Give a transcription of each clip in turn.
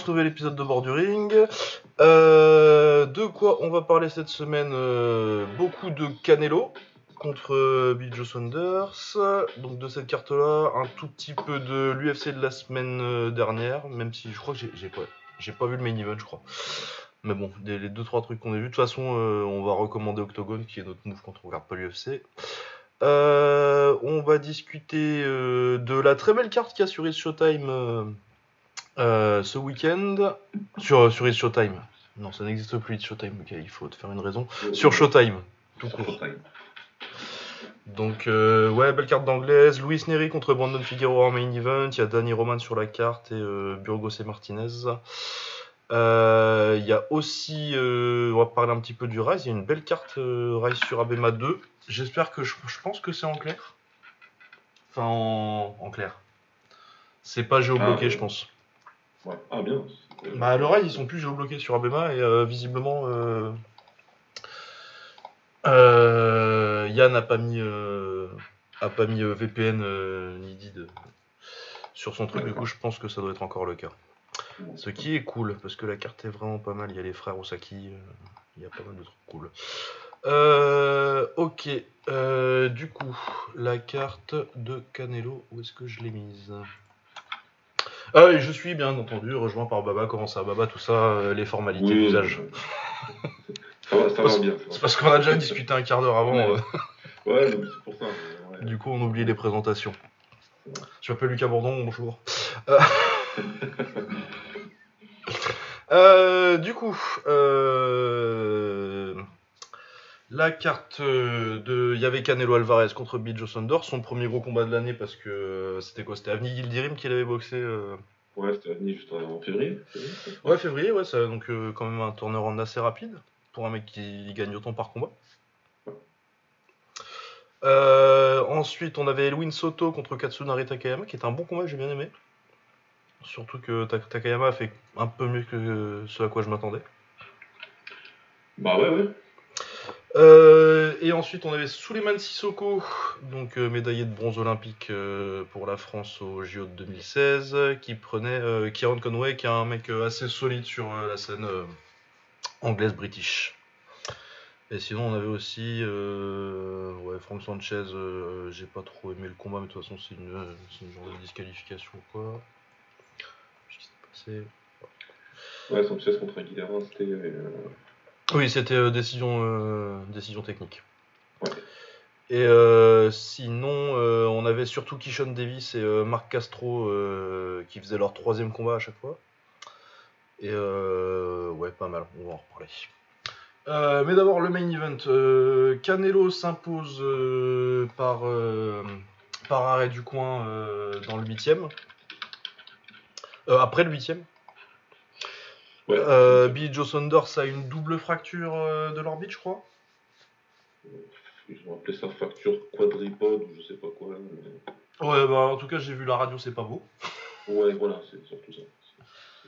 ce nouvel épisode de Borduring. Euh, de quoi on va parler cette semaine euh, Beaucoup de Canelo contre euh, Bill Joe Saunders. Donc de cette carte-là, un tout petit peu de l'UFC de la semaine dernière, même si je crois que j'ai- pas, vu le main event, je crois. Mais bon, les, les deux trois trucs qu'on a vus. De toute façon, on va recommander Octogone, qui est notre move quand on regarde pas l'UFC. On va discuter de la très belle carte qu'il y a sur Showtime euh, ce week-end. Sur, sur It's Showtime. Non, ça n'existe plus It's Showtime, ok, il faut te faire une raison. Sur Showtime, tout court. Showtime. Donc, euh, ouais, belle carte d'anglaise. Luis Neri contre Brandon Figueroa en main event. Il y a Danny Roman sur la carte et euh, Burgos et Martinez. Il y a aussi, on va parler un petit peu du Rise. Il y a une belle carte Rise sur Abema 2. J'espère que je, je pense que c'est en clair. Enfin, en, en clair. C'est pas géobloqué, Ah, ouais. je pense. Ouais. Ah bien. Bah, le Rise, ils sont plus géobloqués sur Abema et euh, visiblement, euh, euh, Yann a pas mis, a pas mis VPN ni DID sur son truc. Du coup, je pense que ça doit être encore le cas. Ce qui est cool parce que la carte est vraiment pas mal. Il y a les frères Osaki, il y a pas mal de trucs cool. Euh, ok, euh, du coup, la carte de Canelo, où est-ce que je l'ai mise? Ah, et je suis bien entendu rejoint par Baba. Comment ça, Baba Tout ça, euh, les formalités Oui, d'usage. Ça va, ça va bien. ça va. C'est parce qu'on a déjà discuté un quart d'heure avant. Ouais. euh, Ouais, c'est pour ça. ouais. du coup, on oublie les présentations. Je m'appelle Lucas Bourdon, bonjour. Euh, euh, du coup, euh, la carte euh, de. Il y avait Canelo Alvarez contre Bill Joe Saunders, son premier gros combat de l'année parce que euh, c'était quoi C'était Avni Gildirim qui l'avait boxé. euh, Ouais, c'était venu juste en février. Ouais, février, ouais, ça, donc euh, quand même un turnaround assez rapide pour un mec qui gagne autant par combat. Euh, ensuite, on avait Elwin Soto contre Katsunari Takayama, qui est un bon combat j'ai bien aimé. Surtout que Ta- Takayama a fait un peu mieux que ce à quoi je m'attendais. Bah ouais, ouais. Euh, et ensuite, on avait Suleiman Sissoko, donc euh, médaillé de bronze olympique euh, pour la France au JO de 2016, qui prenait Kieran Conway, qui est un mec assez solide sur la scène anglaise-british. Et sinon, on avait aussi ouais, Frank Sanchez. J'ai pas trop aimé le combat, mais de toute façon, c'est une, une genre de disqualification ou quoi. Qu'est-ce qui s'est passé? Ouais, Sanchez contre Aguilera, c'était. Oui, c'était euh, décision, euh, décision technique. Ouais. Et euh, sinon, euh, on avait surtout Kishon Davis et euh, Marc Castro qui faisaient leur troisième combat à chaque fois. Et euh, ouais, pas mal, on va en reparler. Mais d'abord, le main event. Canelo s'impose par, par arrêt du coin dans le huitième. Euh, après le huitième. Ouais. Euh, Billy Joe Saunders a une double fracture euh, de l'orbite, je crois. Ils ont appelé ça fracture quadripode ou je sais pas quoi. mais- Ouais, bah en tout cas, j'ai vu la radio, c'est pas beau. Ouais, voilà, c'est surtout ça.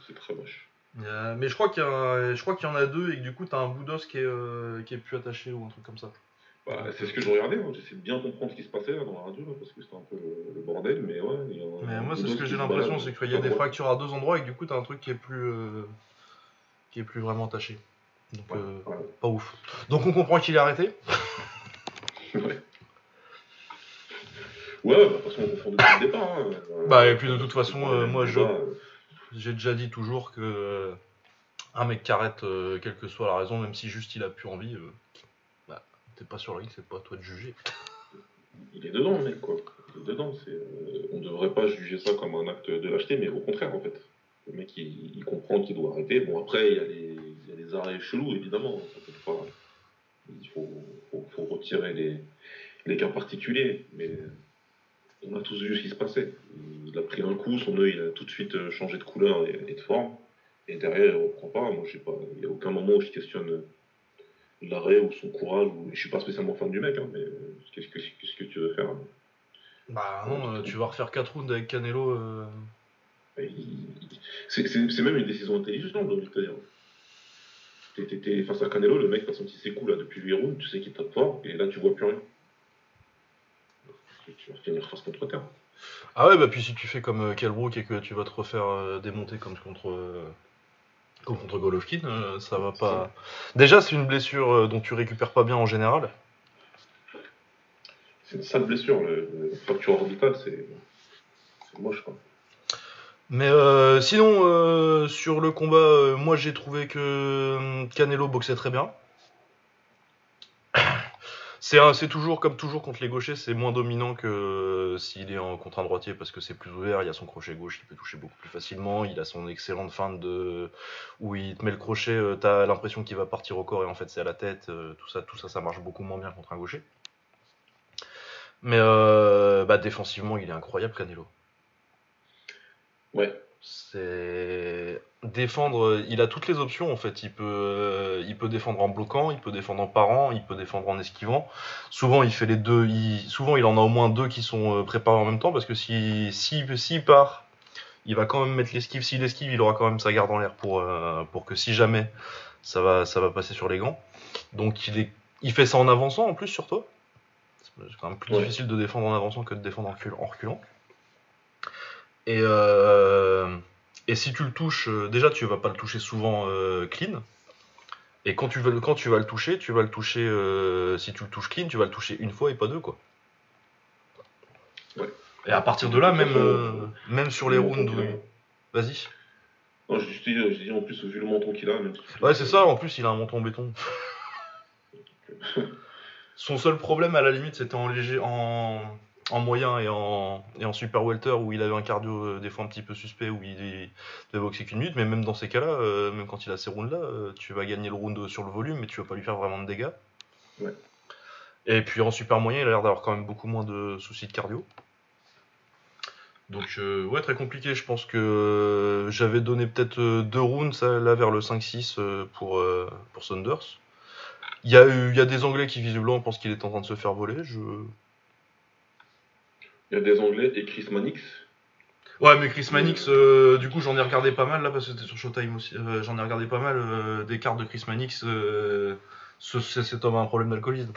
C'est- très moche. Euh, mais je crois qu'il y, y en a deux et que du coup, t'as un bout d'os qui, est, euh, qui est plus attaché ou un truc comme ça. Bah, c'est ce que je regardais, moi. j'essayais de bien comprendre ce qui se passait là, dans la radio, là, parce que c'était un peu le, bordel, mais ouais. il y a un- Mais moi, c'est ce que j'ai l'impression, c'est qu'il y a des Ouais. fractures à deux endroits et que du coup, t'as un truc qui est plus, euh, qui est plus vraiment attaché. Donc, Ouais, euh, ouais. pas ouf. Donc, on comprend qu'il est arrêté. Ouais. Ouais, bah, de toute façon, on confond depuis le départ. hein. Euh, Bah, et puis, de toute façon, euh, moi, je- J'ai déjà dit toujours que euh, un mec qui arrête, quelle que soit la raison, même si juste il a plus envie, bah, t'es pas sur la ligne, c'est pas à toi de juger. Il est dedans, mec, quoi. Il est dedans. C'est, on devrait pas juger ça comme un acte de lâcheté, mais au contraire, en fait. Le mec, il, il comprend qu'il doit arrêter. Bon, après, il y a les, il y a les arrêts chelous, évidemment. Ça peut pas... Il faut, faut, faut retirer les, les cas particuliers, mais on a tous vu ce qui se passait. Il a pris un coup, son œil il a tout de suite euh, changé de couleur et, et de forme. Et derrière, il reprend pas. Moi, je sais pas. Il n'y a aucun moment où je questionne l'arrêt ou son courage. Ou... Je suis pas spécialement fan du mec, hein, mais euh, qu'est-ce que, qu'est-ce que tu veux faire hein? Bah non, euh, tu vas refaire 4 rounds avec Canelo. euh, C'est même une décision intelligente, j'ai envie de te dire. T'es- face à Canelo, le mec, t'as senti ses coups là depuis 8 rounds, tu sais qu'il tape fort, et là tu vois plus rien. Tu vas finir face contre terre. Ah ouais, bah puis si tu fais comme euh, Kelbrook et que tu vas te refaire euh, démonter comme contre, euh, comme contre Golovkin, ça va pas. Déjà, c'est une blessure dont tu récupères pas bien en général. C'est une sale blessure, le, le fracture orbitale, c'est moche quoi. Mais euh, sinon, euh, sur le combat, euh, moi j'ai trouvé que Canelo boxait très bien. C'est toujours comme toujours contre les gauchers, c'est moins dominant que s'il est en contre un droitier parce que c'est plus ouvert, il y a son crochet gauche, il peut toucher beaucoup plus facilement, il a son excellente feinte de où il te met le crochet, t'as l'impression qu'il va partir au corps et en fait c'est à la tête, tout ça, tout ça, ça marche beaucoup moins bien contre un gaucher. Mais bah, défensivement, il est incroyable Canelo. Ouais, C'est défendre, il a toutes les options en fait. Il peut, euh, il peut défendre en bloquant, il peut défendre en parant, il peut défendre en esquivant. Souvent, il fait les deux. Il, souvent, il en a au moins deux qui sont euh, préparés en même temps parce que si, si, s'il part, il va quand même mettre l'esquive. S'il esquive, il aura quand même sa garde en l'air pour, euh, pour que si jamais ça va, ça va passer sur les gants. Donc, il est, il fait ça en avançant en plus sur toi. C'est quand même plus Ouais. difficile de défendre en avançant que de défendre en reculant. Et, euh, et si tu le touches, euh, déjà tu vas pas le toucher souvent euh, clean. Et quand tu, vas, le- quand tu vas le toucher, tu vas le toucher, euh, si tu le touches clean, tu vas le toucher une fois et pas deux quoi. Ouais. Et à partir de là, même, même sur les le rounds, où- vas-y. Non, je dis, je dis en plus, vu le menton qu'il a. Même si- Ouais, c'est ça, en plus il a un menton en béton. Son seul problème à la limite c'était en léger, en, en moyen et en, et en super welter où il avait un cardio euh, des fois un petit peu suspect où il, il devait boxer qu'une minute, mais même dans ces cas-là, euh, même quand il a ces rounds-là, euh, tu vas gagner le round sur le volume mais tu vas pas lui faire vraiment de dégâts. Ouais. Et puis en super moyen il a l'air d'avoir quand même beaucoup moins de soucis de cardio. Donc ouais très compliqué, je pense que j'avais donné peut-être deux rounds là vers le 5-6 euh, pour, pour Saunders. Il y, a eu, il y a des Anglais qui visiblement pensent qu'il est en train de se faire voler. Je... Il y a des Anglais et Chris Mannix. Ouais, mais Chris Mannix, euh, du coup, j'en ai regardé pas mal là parce que c'était sur Showtime aussi. euh, j'en ai regardé pas mal euh, des cartes de Chris Mannix. euh, ce- ce- cet homme a un problème d'alcoolisme.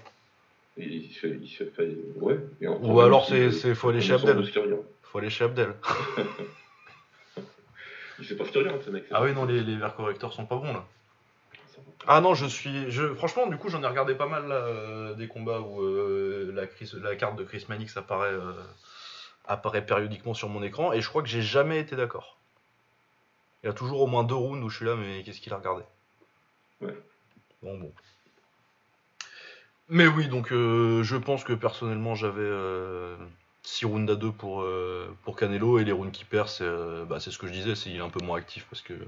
Et il se fait, il se fait, ouais. Ou alors c'est- c'est- faut aller chez Abdel. Faut aller chez Abdel. Il sait pas ce mec. Ah oui, non, les, les verres correcteurs sont pas bons là. Ah non, je suis. Je, franchement, du coup, j'en ai regardé pas mal là, euh, des combats où euh, la, Chris- la carte de Chris Mannix apparaît, euh, apparaît périodiquement sur mon écran et je crois que j'ai jamais été d'accord. Il y a toujours au moins deux rounds où je suis là, mais qu'est-ce qu'il a regardé? Ouais. Bon, bon. Mais oui, donc je pense que personnellement j'avais 6 rounds à 2 pour, euh, pour Canelo et les rounds qui perd, c'est euh, bah, c'est ce que je disais, c'est il est un peu moins actif parce que euh,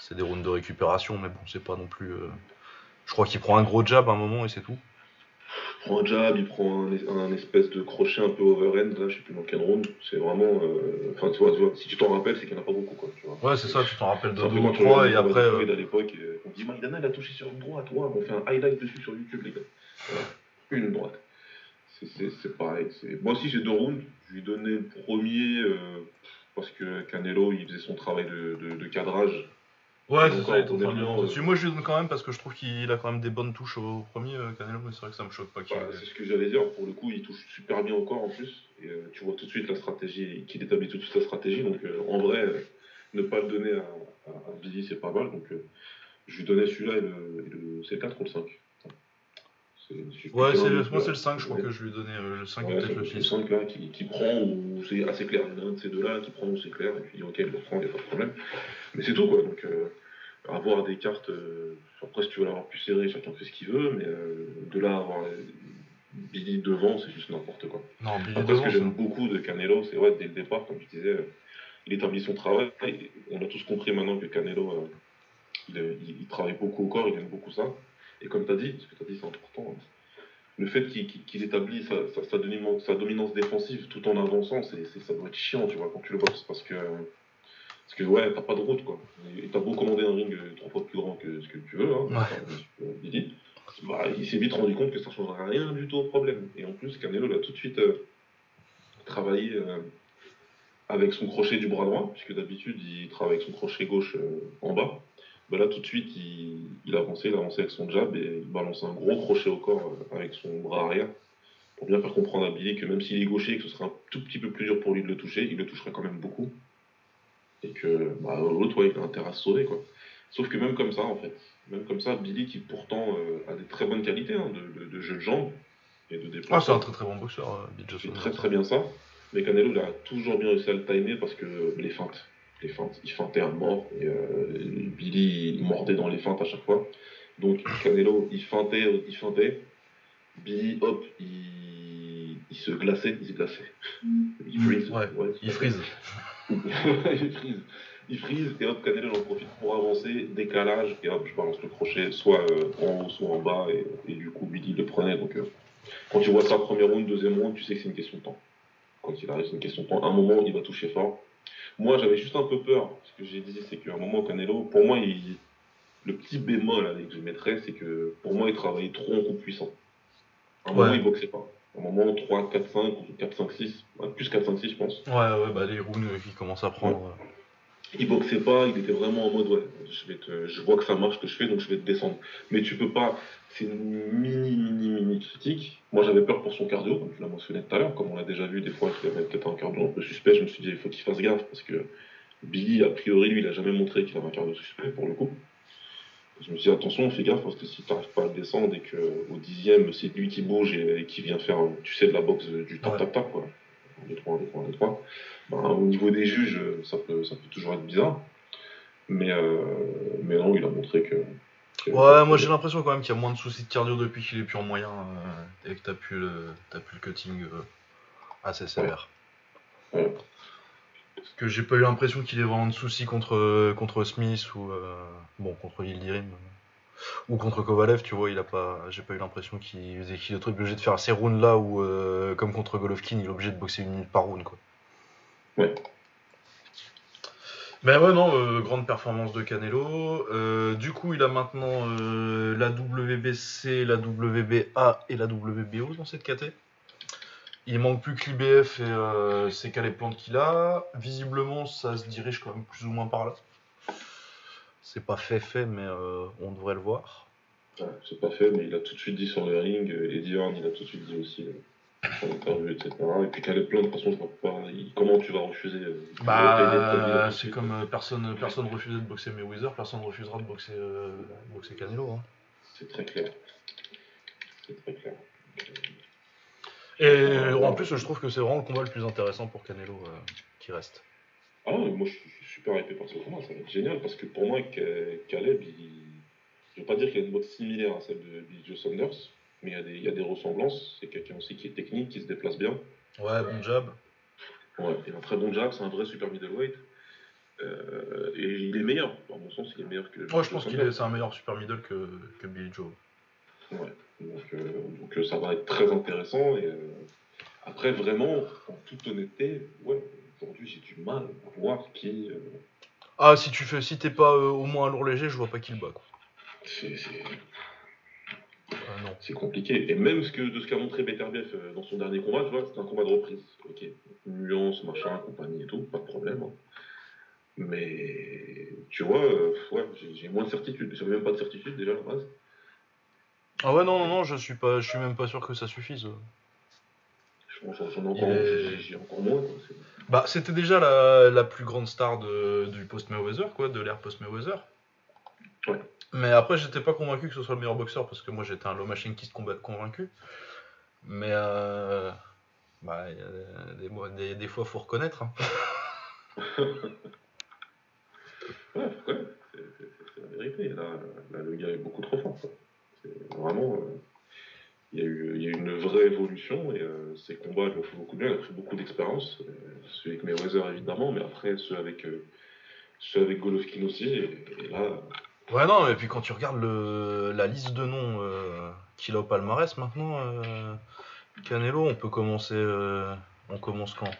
c'est des rounds de récupération, mais bon, c'est pas non plus. euh, Je crois qu'il prend un gros jab à un moment et c'est tout. Il prend un jab, il prend un, es- un espèce de crochet un peu overhand, là, je sais plus dans quel round. C'est vraiment. euh, Enfin, tu, vois, tu vois, si tu t'en rappelles, c'est qu'il n'y en a pas beaucoup, quoi. Tu vois. Ouais, c'est ça, tu t'en rappelles de C'est un 2 peu ou quand 3 on et après. euh, à l'époque, euh, on dit Maïdana, il a touché sur une droite, on fait un highlight dessus sur YouTube, les gars. Voilà. Une droite. C'est- C'est c'est pareil. Moi aussi, j'ai deux rounds. Je lui ai donné le premier euh, parce que Canelo, il faisait son travail de, de- de cadrage. Ouais, c'est ça, il est en train de honnêtement, lui- euh, dessus. Moi je lui donne quand même parce que je trouve qu'il a quand même des bonnes touches au premier euh, Canelo, mais c'est vrai que ça me choque pas qu'il. Voilà, c'est ce que j'allais dire. Pour le coup, il touche super bien encore en plus. Et euh, tu vois tout de suite la stratégie, qu'il établit tout de suite la stratégie. Donc euh, en vrai, euh, ne pas le donner à, à, à Billy, c'est pas mal. Donc euh, je lui donnais celui-là et le, et le- c'est le 4 ou le 5 C'est- je sais plus Ouais, c'est le- moi deux, c'est le 5, je crois ouais. que je lui ai donné le 5 Ouais, ou peut-être c'est le le 6. 5 là qui, qui prend ou c'est assez clair. Il y en a un de ces deux-là qui prend ou c'est clair. Et puis ok, il le prend, il n'y a pas de problème. Mais c'est tout quoi. Donc euh, avoir des cartes, euh, après si tu veux l'avoir plus serré, chacun fait ce qu'il veut. Mais euh, de là à avoir Billy devant, c'est juste n'importe quoi. Non, Billy Après, ce que j'aime beaucoup de Canelo, c'est ouais, dès le départ, comme je disais, euh, il établit son travail. On a tous compris maintenant que Canelo, il, il- il travaille beaucoup au corps, il aime beaucoup ça. Et comme tu as dit, ce que tu as dit, c'est important. hein. Le fait qu'il qu'il établit sa, sa- sa dominance, défensive tout en avançant, c'est ça doit être chiant, tu vois, quand tu le bosses. Parce que, parce que ouais, t'as pas de route, quoi. Et t'as beau commander un ring euh, trois fois plus grand que ce que tu veux, hein, Ouais. bah, il s'est vite rendu compte que ça changera rien du tout au problème. Et en plus, Canelo l'a tout de suite euh, travaillé euh, avec son crochet du bras droit, puisque d'habitude il travaille avec son crochet gauche euh, en bas. Bah là, tout de suite, il, il a avancé, il a avancé avec son jab et il balance un gros crochet au corps avec son bras arrière pour bien faire comprendre à Billy que même s'il est gaucher et que ce sera un tout petit peu plus dur pour lui de le toucher, il le touchera quand même beaucoup. Et que bah, l'autre, ouais, il a intérêt à se sauver. Quoi. Sauf que même comme ça, en fait, même comme ça, Billy qui pourtant euh, a des très bonnes qualités hein, de, de, jeu de jambes et de déplacement. Ah, c'est un très très bon boxeur, euh, Billy Il fait très très bien ça. Mais Canelo, il a toujours bien réussi à le timer parce que les feintes, les feintes, il feintait à mort. Et euh, Billy, il mordait dans les feintes à chaque fois. Donc Canelo, il feintait, il feintait. Billy, hop, il, il se glaçait, il se glaçait. Il freeze. Ouais, il freeze. il. Il freeze et hop, Canelo en profite pour avancer, décalage, et hop, je balance le crochet, soit euh, en haut, soit en bas, et, du coup, Billy le prenait. Donc, euh, quand tu vois ça, premier round, deuxième round, tu sais que c'est une question de temps. Quand il arrive, c'est une question de temps. À un moment, il va toucher fort. Moi, j'avais juste un peu peur. Ce que j'ai dit, c'est qu'à un moment, Canelo, pour moi, il, le petit bémol que je mettrais, c'est que pour moi, il travaillait trop en coup puissant. À un moment, il boxait pas. Un moment, 3, 4, 5, ou 4, 5, 6, plus 4, 5, 6, je pense. Ouais, ouais, bah les rounds qui commencent à prendre. Il boxait pas, il était vraiment en mode, ouais, je, vais te, je vois que ça marche ce que je fais, donc je vais te descendre. Mais tu peux pas, c'est une mini, mini, mini critique. Moi, j'avais peur pour son cardio, comme tu l'as mentionné tout à l'heure, comme on l'a déjà vu des fois qu'il avait peut-être un cardio un peu suspect. Je me suis dit, il faut qu'il fasse gaffe, parce que Billy, a priori, lui, il a jamais montré qu'il avait un cardio suspect, pour le coup. Je me suis dit, attention, fais gaffe, parce que si tu n'arrives pas à le descendre et qu'au dixième, c'est lui qui bouge et, qui vient faire, tu sais, de la boxe du tap-tap-tap, quoi. 2, 3, 2, 3, 2, 3. au niveau des juges, ça peut, ça peut toujours être bizarre. Mais, euh, mais non, il a montré que. ouais, moi j'ai l'impression quand même qu'il y a moins de soucis de cardio depuis qu'il est plus en moyen euh, et que t'as plus, le, as plus le cutting euh, assez sévère. Parce que j'ai pas eu l'impression qu'il ait vraiment de soucis contre, contre Smith ou bon contre Yildirim ou contre Kovalev, tu vois, il a pas, j'ai pas eu l'impression qu'il qu est obligé de faire ces rounds là où, comme contre Golovkin, il est obligé de boxer une minute par round, quoi. Ouais. Ben ouais, non, euh, grande performance de Canelo. Euh, du coup, il a maintenant euh, la WBC, la WBA et la WBO dans cette KT. Il manque plus que l'IBF et c'est qu'à les plantes qu'il a. Visiblement, ça se dirige quand même plus ou moins par là. C'est pas fait, fait, mais on devrait le voir. Ouais, c'est pas fait, mais il a tout de suite dit sur le ring. Eddie Horn, il a tout de suite dit aussi en interview, etc. Et puis est plein, de toute façon, je vois pas. Comment tu vas refuser euh, Bah, c'est comme euh, personne, personne refusait de boxer Mayweather, personne refusera de boxer, euh, boxer Canelo. Hein. C'est très clair. C'est très clair. Et en plus, je trouve que c'est vraiment le combat le plus intéressant pour Canelo qui reste. Ah, moi je suis super hypé par ce combat, ça va être génial parce que pour moi, Caleb, il... je veux pas dire qu'il a une boxe similaire à celle de Billy Joe Saunders, mais il y, a des ressemblances. C'est quelqu'un aussi qui est technique, qui se déplace bien. Ouais, bon job. Ouais, il a un très bon job, c'est un vrai super middleweight. Euh, et il est meilleur, dans mon sens, il est meilleur que. Ouais, je pense qu'il est, c'est un meilleur super middle que, que Billy Joe. Ouais, donc, euh, donc, euh, ça va être très intéressant. Et après, vraiment, en toute honnêteté, ouais, aujourd'hui j'ai du mal à voir qui. Ah, si tu fais, si t'es pas au moins un lourd léger, je vois pas qui le bat. Quoi. C'est, ah, c'est compliqué. Et même ce que, de ce qu'a montré Beterbiev euh, dans son dernier combat, tu vois, c'est un combat de reprise. Ok, nuance, machin, compagnie et tout, pas de problème. Hein. Mais tu vois, euh, ouais, j'ai moins de certitude. J'avais même pas de certitude déjà à la base. Ah ouais, non, non, non, je suis pas, je suis même pas sûr que ça suffise. J'en ai encore, j'ai encore moins. Quoi. Bah, c'était déjà la, la, plus grande star de, du post-Mayweather, quoi, de l'ère post-Mayweather. Ouais. Mais après, j'étais pas convaincu que ce soit le meilleur boxeur parce que moi j'étais un low machine qui se combat convaincu. Mais euh, bah, des, des, fois, faut reconnaître. Hein. ouais, c'est la vérité. Là, le gars est beaucoup trop fort. Vraiment, euh, il, y a eu, il y a eu une vraie évolution et euh, ces combats lui ont fait beaucoup de bien. Il a pris beaucoup d'expérience. Euh, celui avec Mayweather évidemment, mais après ceux avec, ceux avec Golovkin aussi. et là, Ouais, non, et puis quand tu regardes le, la liste de noms euh, qu'il a au palmarès maintenant, euh, Canelo, on peut commencer. Euh, on commence quand?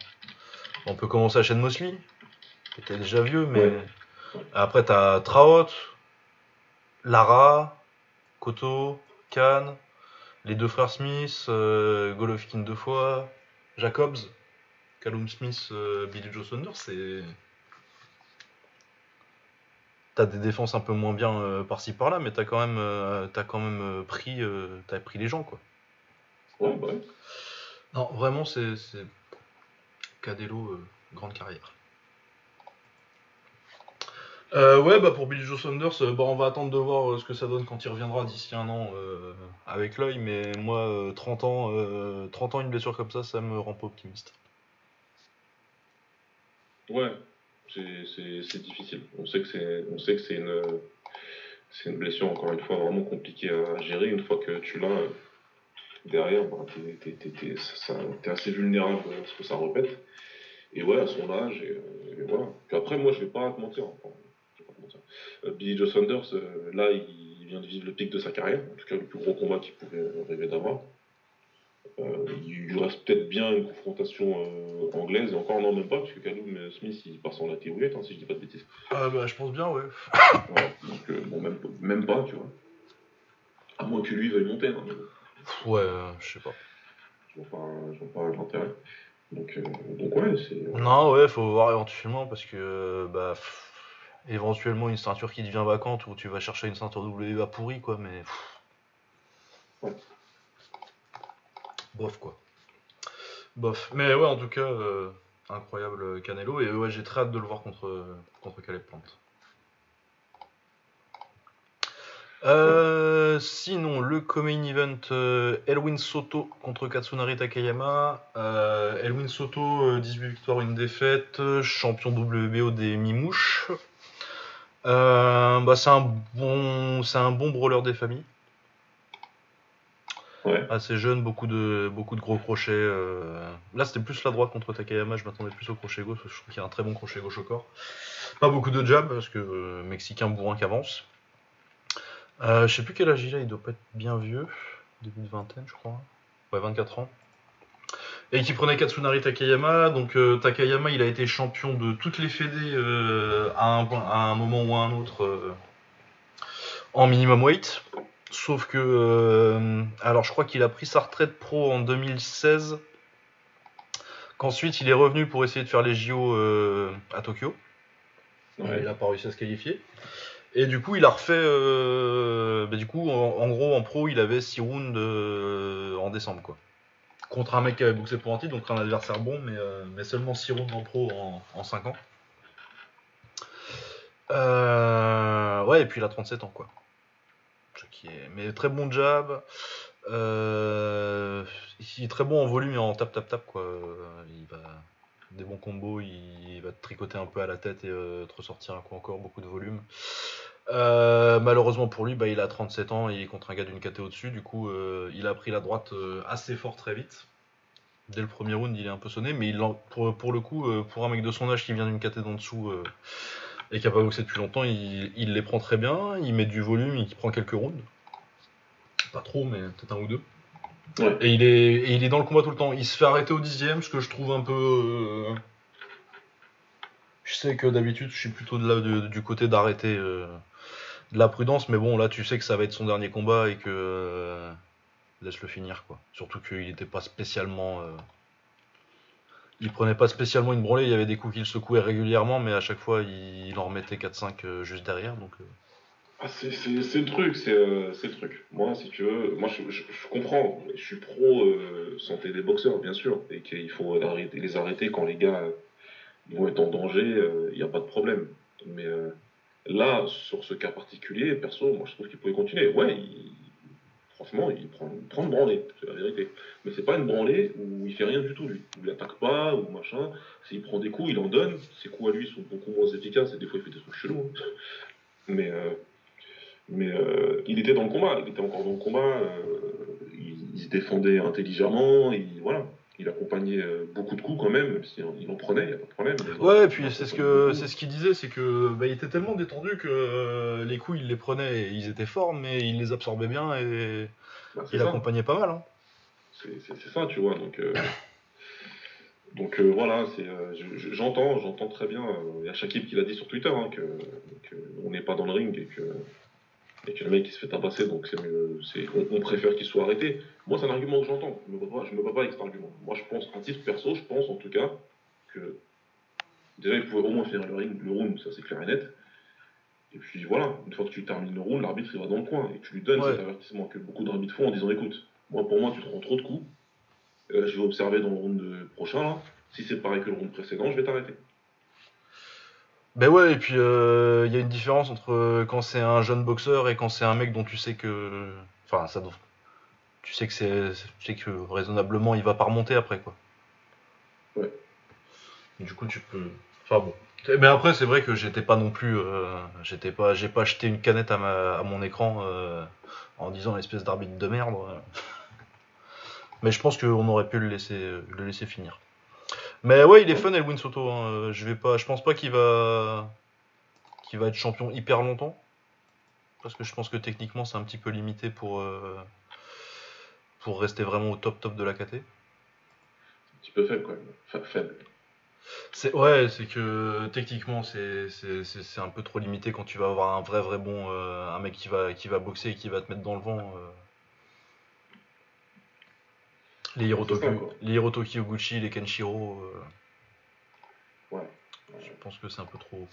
On peut commencer à Shane Mosley, qui était déjà vieux, mais. Après, t'as Traut, Lara, Koto, Khan, les deux frères Smith, Golovkin deux fois, Jacobs, Callum Smith, Billy Joe Saunders, c'est t'as des défenses un peu moins bien euh, par-ci par-là, mais t'as quand même, euh, as quand même euh, pris, as pris les gens quoi. Ouais, bah Non, vraiment, c'est. euh, grande carrière. Euh, ouais, bah pour Billy Joe Saunders, bah on va attendre de voir euh, ce que ça donne quand il reviendra d'ici un an euh, avec l'œil, mais moi, euh, 30 ans, euh, 30 ans, une blessure comme ça, ça me rend pas optimiste. Ouais, c'est difficile. On sait que c'est une une blessure encore une fois vraiment compliquée à gérer. Une fois que tu l'as derrière, bah, t'es t'es assez vulnérable à ce que ça répète. Et ouais, à son âge, et, voilà. Puis après, moi, je vais pas te mentir. enfin, Billy Joe Saunders, euh, là, il, vient de vivre le pic de sa carrière, en tout cas le plus gros combat qu'il pouvait rêver d'avoir. Euh, il lui reste peut-être bien une confrontation euh, anglaise, et encore non, même pas, parce que Callum Smith, il part sans la théorie, hein, si je dis pas de bêtises. Ah bah je pense bien, ouais. Donc, euh, bon, même, même pas, tu vois. À moins que lui veuille monter, hein, mais Ouais, euh, je sais pas. je vois pas, pas l'intérêt. Donc, euh, donc ouais, c'est. Non, ouais, faut voir éventuellement parce que euh, bah pff, éventuellement une ceinture qui devient vacante ou tu vas chercher une ceinture WBA pourrie quoi, mais bof quoi. Bof. Mais ouais, en tout cas, euh, incroyable euh, Canelo et ouais, j'ai très hâte de le voir contre contre Caleb Plant. Euh, sinon, le co-main event euh, Elwin Soto contre Katsunari Takayama. Euh, Elwin Soto, euh, 18 victoires, une défaite, euh, champion WBO des Mimouches. Euh, bah, c'est un bon, c'est un bon brawler des familles. Ouais. Assez jeune, beaucoup de, beaucoup de gros crochets. euh. Là, c'était plus la droite contre Takayama. Je m'attendais plus au crochet gauche. parce que Je trouve qu'il y a un très bon crochet gauche au corps. Pas beaucoup de jab parce que euh, Mexicain bourrin qui avance. Euh, je sais plus quel âge il a, il doit pas être bien vieux. Début de vingtaine, je crois. Ouais, 24 ans. Et qui prenait Katsunari Takayama. Donc euh, Takayama, il a été champion de toutes les fédés euh, à, un, point- à un moment ou à un autre euh, en minimum weight. Sauf que, alors je crois qu'il a pris sa retraite pro en 2016. Qu'ensuite il est revenu pour essayer de faire les JO à Tokyo. Ouais. Il n'a pas réussi à se qualifier. Et du coup, il a refait. bah, du coup, en, en gros, en pro, il avait 6 rounds en décembre, quoi. Contre un mec qui avait boxé pour titre, donc un adversaire bon, mais, euh, seulement 6 rounds en pro en, en 5 ans. Euh, ouais, et puis il a 37 ans, quoi. Mais très bon jab. Euh, il est très bon en volume et en tap tap tap quoi. Il va des bons combos, il va te tricoter un peu à la tête et te ressortir un coup encore, beaucoup de volume. Euh, malheureusement pour lui, bah, il a 37 ans et il est contre un gars d'une KT au-dessus. Du coup, euh, il a pris la droite euh, assez fort très vite. Dès le premier round, il est un peu sonné, mais il pour, pour le coup, pour un mec de son âge qui vient d'une KT d'en dessous et qui a pas boxé depuis longtemps, il, il les prend très bien. Il met du volume, il prend quelques rounds. Pas trop, mais peut-être un ou deux. Ouais. Et il, est, et il est dans le combat tout le temps. Il se fait arrêter au dixième, ce que je trouve un peu. Je sais que d'habitude, je suis plutôt de là, de- du côté d'arrêter de la prudence, mais bon, là, tu sais que ça va être son dernier combat et que. euh, Laisse-le finir, quoi. Surtout qu'il n'était pas spécialement. euh, Il prenait pas spécialement une branlée, il y avait des coups qu'il secouait régulièrement, mais à chaque fois, il, en remettait 4-5 euh, juste derrière, donc. Ah, c'est c'est- c'est le truc, c'est c'est le truc. Moi, si tu veux, moi je, comprends, je suis pro santé des boxeurs, bien sûr, et qu'il faut arrêter, les arrêter quand les gars euh, vont être en danger, il n'y a pas de problème. Mais là, sur ce cas particulier, perso, moi je trouve qu'il pouvait continuer. Ouais, franchement, il prend, il prend branlée, c'est la vérité. Mais c'est pas une branlée où il fait rien du tout, lui. Il attaque pas, ou machin. S'il prend des coups, il en donne. Ses coups à lui sont beaucoup moins efficaces, et des fois il fait des trucs chelous. hein. Mais. euh, mais euh, il était dans le combat, il était encore dans le combat, euh, il, il se défendait intelligemment, il, voilà, il accompagnait euh, beaucoup de coups quand même, même si il en prenait, il n'y a pas de problème. Ouais, et puis c'est ce que c'est ce qu'il disait, c'est que bah, il était tellement détendu que euh, les coups il les prenait, et ils étaient forts, mais il les absorbait bien et Bah, il ça. accompagnait pas mal. Hein. C'est ça, tu vois. Donc, euh, donc euh, voilà, c'est, j'entends, j'entends très bien. Il y a Shakib qui l'a dit sur Twitter, hein, que, que on n'est pas dans le ring et que, et que le mec il se fait tabasser, donc c'est mieux, c'est, on, on préfère qu'il soit arrêté. Moi, c'est un argument que j'entends. Je me bats pas, je me bats pas avec cet argument. Moi, je pense, à titre perso, je pense en tout cas que déjà il pouvait au moins faire le ring, le round, ça c'est clair et net. Et puis voilà, une fois que tu termines le round, l'arbitre il va dans le coin et tu lui donnes Ouais. cet avertissement que beaucoup d'arbitres font en disant écoute, moi pour moi tu te rends trop de coups, euh, je vais observer dans le round prochain. Là. Si c'est pareil que le round précédent, je vais t'arrêter. Ben ouais, et puis euh, il y a une différence entre quand c'est un jeune boxeur et quand c'est un mec dont tu sais que. Enfin, ça Tu sais que c'est. Tu sais que raisonnablement il va pas remonter après quoi. Ouais. Du coup, tu peux. Enfin bon. Mais après, c'est vrai que j'étais pas non plus. Euh, j'étais pas. J'ai pas jeté une canette à, ma... à mon écran euh, en disant espèce d'arbitre de merde. Mais je pense qu'on aurait pu le laisser, le laisser finir. Mais ouais, il est fun Elwin Soto. Hein. Je vais pas, je pense pas qu'il va, qu'il va être champion hyper longtemps, parce que je pense que techniquement c'est un petit peu limité pour euh, pour rester vraiment au top top de la KT. Un petit peu faible quand même, faible. C'est ouais, c'est que techniquement c'est un peu trop limité quand tu vas avoir un vrai vrai bon euh, un mec qui va qui va boxer et qui va te mettre dans le vent. Euh. Les Hirotoki, les Oguchi, les Kenshiro. Euh, ouais. Je pense que c'est un peu trop.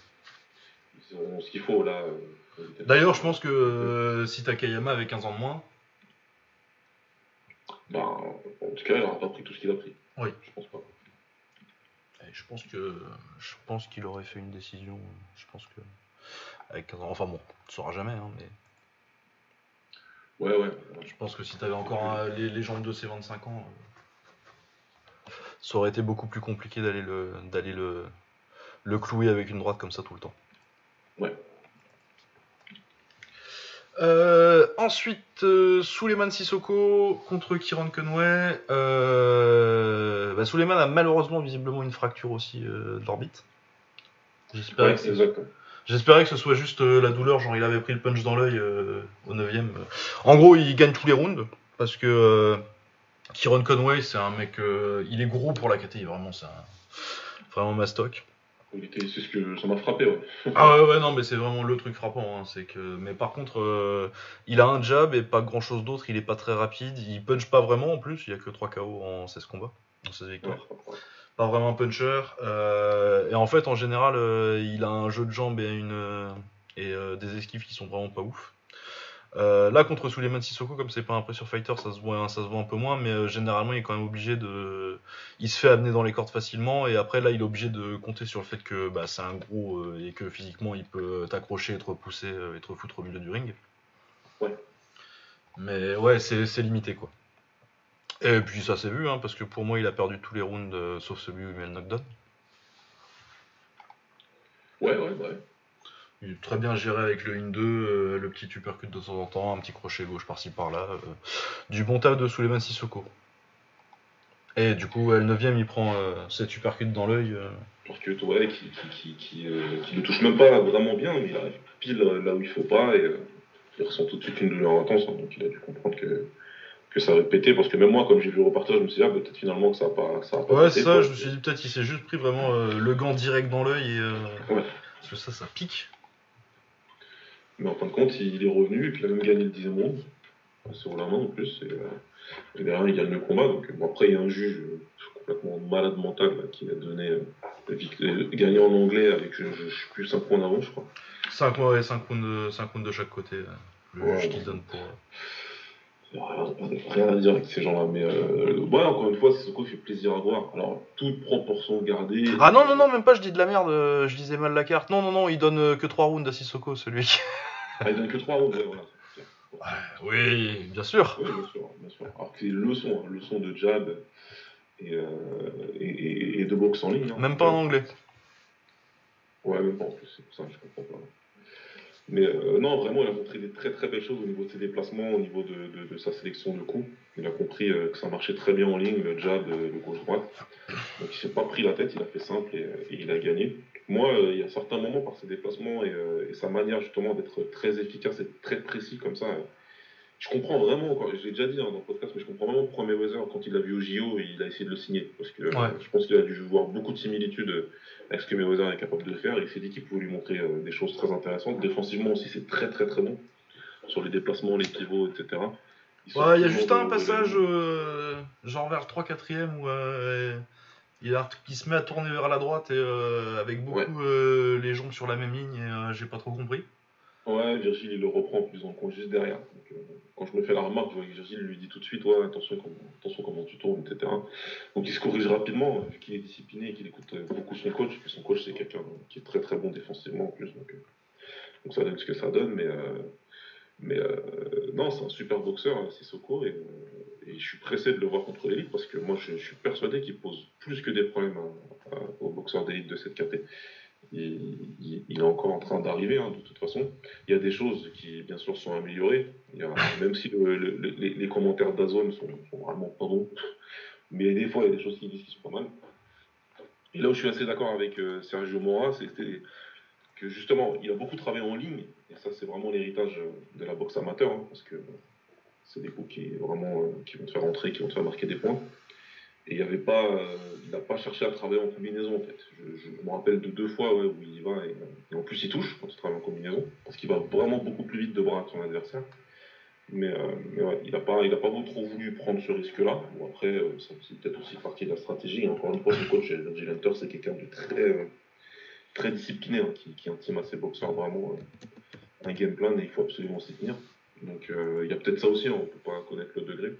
Ils ont ce qu'il faut là. Euh, D'ailleurs, je pense que euh, si Takayama avait 15 ans de moins. Ben, en tout cas, il n'aura pas pris tout ce qu'il a pris. Oui. Je pense pas. je pense que je pense qu'il aurait fait une décision. Je pense que avec 15 ans. Enfin bon, tu ne sauras jamais, hein, mais. Ouais, ouais. Je pense que si tu avais encore les, jambes de ces 25 ans, euh, ça aurait été beaucoup plus compliqué d'aller le, d'aller le, le clouer avec une droite comme ça tout le temps. Ouais. Euh, ensuite, euh, Suleiman Sissoko contre Kiran Conway. Euh, bah, Suleiman a malheureusement visiblement une fracture aussi d'orbite. J'espère que c'est J'espérais que ce soit juste euh, la douleur, genre il avait pris le punch dans l'œil euh, au 9 En gros, il gagne tous les rounds parce que euh, Kieron Conway, c'est un mec. il est gros pour la KT, vraiment, c'est vraiment mastoc. C'est ce que ça m'a frappé, ouais. ah ouais, ouais, non, mais c'est vraiment le truc frappant. Hein, c'est que, mais par contre, il a un jab et pas grand chose d'autre. Il est pas très rapide. Il punch pas vraiment en plus. Il y a que 3 KO en 16 combats, en 16 victoires pas vraiment un puncher. Euh, et en fait, en général, euh, il a un jeu de jambes et, une, euh, et des esquives qui sont vraiment pas ouf. là, contre Suleiman Sissoko, comme c'est pas un pressure fighter, ça se voit, ça se voit un peu moins, mais généralement, il est quand même obligé de. Il se fait amener dans les cordes facilement, et après, là, il est obligé de compter sur le fait que bah, c'est un gros et que physiquement, il peut t'accrocher et te repousser et te refoutre au milieu du ring. Ouais. Mais ouais, c'est limité, quoi. Et puis ça s'est vu, hein, parce que pour moi, il a perdu tous les rounds euh, sauf celui où il met le knockdown. Ouais, ouais, ouais. Il est très bien géré avec le 1-2, euh, le petit uppercut de temps en temps, un petit crochet gauche par-ci par-là. Euh, du bon taf de Suleiman Sissoko. Et du coup, le 9ème, il prend cet uppercut dans l'œil. Que, ouais, qui, qui, qui, ne touche même pas vraiment bien, mais il arrive pile là où il faut pas et il ressent tout de suite une douleur intense, hein, donc il a dû comprendre que que ça avait pété parce que même moi comme j'ai vu le reportage je me suis dit ah, peut-être finalement que ça a pas ça a pas ouais ça je me suis dit peut-être qu'il s'est juste pris vraiment euh, le gant direct dans l'œil et euh, ouais. parce que ça ça pique. Mais en fin de compte il est revenu et puis il a même gagné le 10 monde sur la main en plus et, euh, derrière il gagne le combat. Donc bon après il y a un juge complètement malade mental qui a donné gagné en anglais avec je, je, sais plus 5 points d'avance je crois. 5 ouais, 5 points de 5 points de chaque côté le juge qui donne pour Rien à dire avec ces gens-là, mais euh, ouais, encore une fois, qui fait plaisir à voir. Alors, toute proportion gardée. Ah non, non, non, même pas, je dis de la merde, euh, je disais mal la carte. Non, non, non, il donne euh, que 3 rounds à Sissoko, celui qui. ah, il donne que 3 rounds, ouais, voilà. oui, bien sûr. Oui, bien sûr, bien sûr. Alors que c'est leçon, hein, leçon de jab et, euh, et, et, de boxe en ligne. Hein. Même pas en anglais. Ouais, même pas en plus, c'est pour ça que je comprends pas. Mais euh, non, vraiment, il a montré des très très belles choses au niveau de ses déplacements, au niveau de, de, sa sélection de coups. Il a compris euh, que ça marchait très bien en ligne, le jab, le gauche-droite. Donc il s'est pas pris la tête, il a fait simple et, il a gagné. Moi, euh, il y a certains moments par ses déplacements et, et sa manière justement d'être très efficace et très précis comme ça, je comprends vraiment, je l'ai déjà dit hein, dans le podcast, mais je comprends vraiment pourquoi Mayweather, quand il l'a vu au JO, il a essayé de le signer. Parce que je pense qu'il a dû voir beaucoup de similitudes avec ce que Mayweather est capable de faire. Il s'est dit qu'il pouvait lui montrer euh, des choses très intéressantes. Défensivement aussi, c'est très très très bon. Sur les déplacements, les pivots, etc. Il y a juste un passage, euh, genre vers le 3-4ème, où euh, il, se met à tourner vers la droite et avec beaucoup les jambes sur la même ligne, et j'ai pas trop compris. Ouais, Virgile, il le reprend plus en compte juste derrière. Euh, quand je me fais la remarque, je vois que Virgile lui dit tout de suite Ouais, attention, comment, attention tu tournes, etc. Donc il se corrige rapidement, vu qu'il est discipliné et qu'il écoute euh, beaucoup son coach. Puis son coach, c'est quelqu'un qui est très très bon défensivement en plus. Donc, euh, ça donne ce que ça donne. Mais, non, c'est un super boxeur, Sissoko. Et, et, je suis pressé de le voir contre l'élite parce que moi, je, suis persuadé qu'il pose plus que des problèmes aux boxeurs d'élite de cette catégorie il, est encore en train d'arriver, hein, de toute façon. Il y a des choses qui, bien sûr, sont améliorées. même si les, commentaires d'Azone sont, sont, vraiment pas bons, mais des fois, il y a des choses qui disent qui sont pas mal. Et là où je suis assez d'accord avec euh, Sergio Mora, c'est que justement, il a beaucoup travaillé en ligne, et ça, c'est vraiment l'héritage de la boxe amateur, hein, parce que c'est des coups qui, vraiment, euh, qui vont te faire rentrer, qui vont te faire marquer des points. Et il pas, euh, n'a pas cherché à travailler en combinaison en fait. Je, me rappelle de deux fois où il y va et, en plus il touche quand il travaille en combinaison parce qu'il va vraiment beaucoup plus vite de bras que son adversaire. Mais, euh, il n'a pas, il pas trop voulu prendre ce risque-là. Après, euh, c'est peut-être aussi partie de la stratégie. Encore une fois, le coach Virgil Hunter, c'est quelqu'un de très, très discipliné hein, qui, qui, intime à ses boxeurs vraiment un game plan et il faut absolument s'y tenir. Donc il y a peut-être ça aussi, hein, on ne peut pas connaître le degré.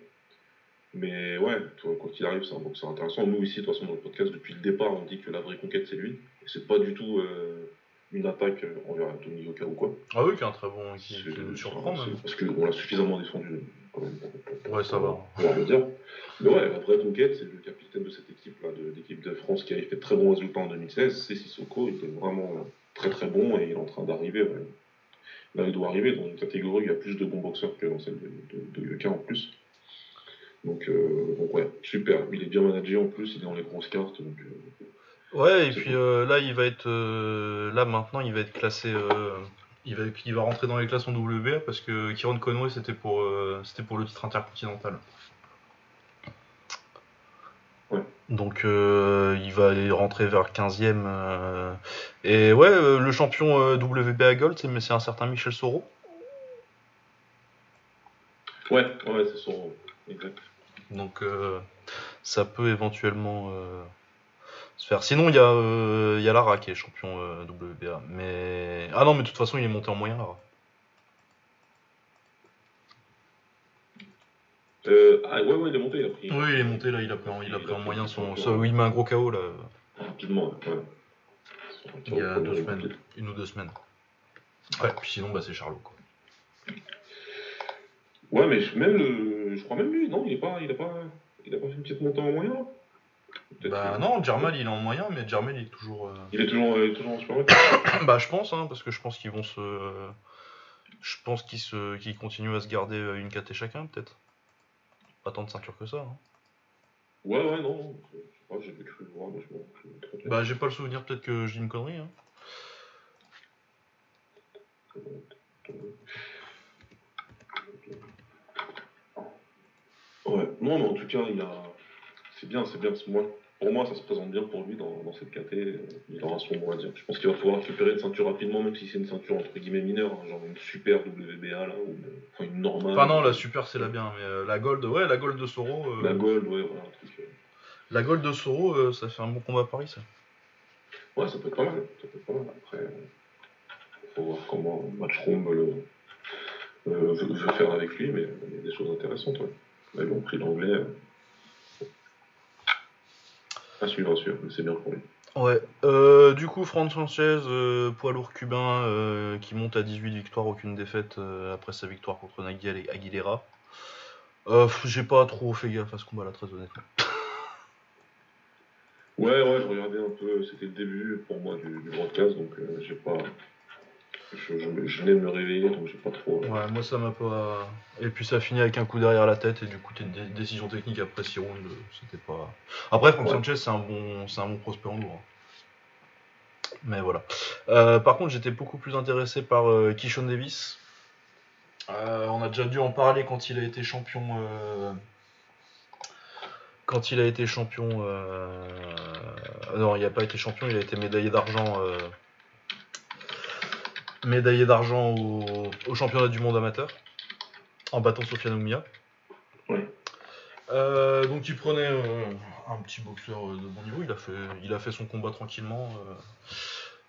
Mais ouais, quoi qu'il arrive, c'est un boxeur intéressant. Nous, ici, de toute façon, dans le podcast, depuis le départ, on dit que la vraie conquête, c'est lui. Et c'est pas du tout euh, une attaque envers Tony Yoka ou quoi. Ah oui, qui est un très bon. qui, nous surprend même. Parce qu'on l'a suffisamment défendu, quand même. ouais, ça va. On va le dire. Mais ouais, la vraie conquête, c'est le capitaine de cette équipe-là, de l'équipe de France, qui a fait de très bons résultats en 2016. C'est Sissoko. Il était vraiment très très bon et il est en train d'arriver. Là, il doit arriver dans une catégorie où il y a plus de bons boxeurs que dans celle de, de, Yoka en plus. Euh, donc, ouais, super. Il est bien managé en plus, il est dans les grosses cartes. Donc, euh, ouais, et puis euh, là, il va être. là, maintenant, il va être classé. il, va, il va rentrer dans les classes en WBA parce que Kieron Conway, c'était pour, c'était pour le titre intercontinental. Ouais. Donc il va rentrer vers le 15ème. et ouais, le champion WBA Gold, c'est un certain Michel Soro. Ouais, ouais, c'est Soro. Exact. Donc euh, ça peut éventuellement euh, se faire. Sinon, il y, a, euh, y a Lara qui est champion WBA. Mais... Ah non, mais de toute façon, il est monté en moyen, Lara. ah ouais, ouais, il est monté. Il a pris... Oui, il est monté là, il a pris en, il a pris en moyen son. oui, il met un gros KO là. Rapidement, ouais. Il y a deux semaines, une ou deux semaines. Ouais, puis sinon, bah, c'est Charlot quoi. Ouais, mais même le. Je crois même lui, non, il est pas. Il a pas. Il a pas fait une petite montée en moyen Bah non, Jermal il est en moyen, mais Jermal il est toujours. Euh, il est toujours, toujours en super Bah je pense, hein, parce que je pense qu'ils vont se. Je pense qu'ils se... continuent à se garder euh, une KT chacun, peut-être. Pas tant de ceinture que ça. Hein. Ouais, ouais, non. J'ai cru voir, mais je Bah j'ai pas le souvenir, peut-être que je dis une connerie. Hein. Ouais, non, mais en tout cas, il a... c'est bien, c'est bien. Moi, pour moi, ça se présente bien pour lui dans, dans cette KT. Euh, il aura son mot à dire. Je pense qu'il va pouvoir récupérer une ceinture rapidement, même si c'est une ceinture entre guillemets mineure, hein, genre une super WBA là, ou enfin une normale. Enfin, non, la super, c'est la bien, mais euh, la gold, ouais, la gold de Soro. Euh, la gold, ouais, voilà, un truc. La gold de Soro, ça fait un bon combat à Paris, ça. Ouais, ça peut être pas mal. Ça peut être pas mal. Après, faut voir comment Matchroom le, veut, faire avec lui, mais il y a des choses intéressantes, ouais. Mais bon, pris l'anglais. Euh, à suivre, à suivre, c'est bien pour lui. Ouais. Euh, du coup, Franck Sanchez, euh, poids lourd cubain, qui monte à 18 victoires, aucune défaite après sa victoire contre Nagui Aguilera. J'ai pas trop fait gaffe à ce combat là, très honnêtement. Ouais, ouais, je regardais un peu, c'était le début pour moi du, du broadcast, donc j'ai pas, je, je, venais de me réveiller, donc j'ai pas trop. Euh, ouais, moi ça m'a pas. Et puis ça finit avec un coup derrière la tête, et du coup, t'es une décision technique après 6 rounds, euh, c'était pas. Après, Frank Sanchez, c'est un bon, c'est un bon prospect en lourd. Hein. Mais voilà. Euh, par contre, j'étais beaucoup plus intéressé par Kishon Davis. on a déjà dû en parler quand il a été champion. Quand il a été champion. Non, il n'a pas été champion, il a été médaillé d'argent médaillé d'argent au, championnat du monde amateur en battant Sofiane Oumia. Euh, donc il prenait euh, un petit boxeur de bon niveau, il a fait, il a fait son combat tranquillement.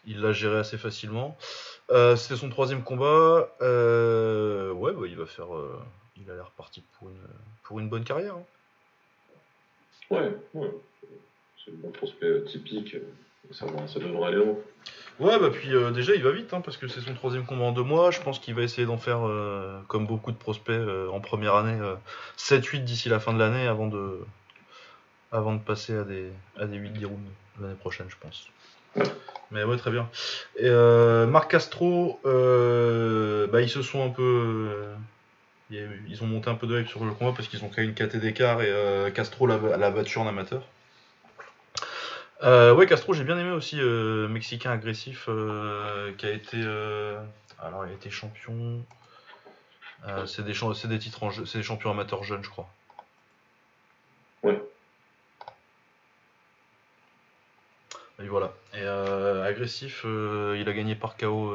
Il l'a géré assez facilement. Euh, C'était son troisième combat. Euh, ouais, bah, il va faire. euh, il a l'air parti pour une, pour une bonne carrière. hein. Ouais, ouais. C'est le bon prospect typique. Ça, ça devrait aller loin. Ouais, bah puis euh, déjà il va vite hein, parce que c'est son troisième combat en deux mois. Je pense qu'il va essayer d'en faire, euh, comme beaucoup de prospects euh, en première année, euh, 7-8 d'ici la fin de l'année avant de, avant de passer à des, à des 8 rounds l'année prochaine, je pense. Mais ouais, très bien. Et Marc Castro, bah, ils se sont un peu. ils ont monté un peu de hype sur le combat parce qu'ils ont créé une KT d'écart et Castro l'a l'a battu en amateur. Euh, ouais, Castro, j'ai bien aimé aussi, euh, Mexicain agressif, euh, qui a été. euh, alors, il a été champion. C'est des, c'est des titres en jeu, c'est des champions amateurs jeunes, je crois. Ouais. Et voilà. Et agressif, il a gagné par KO,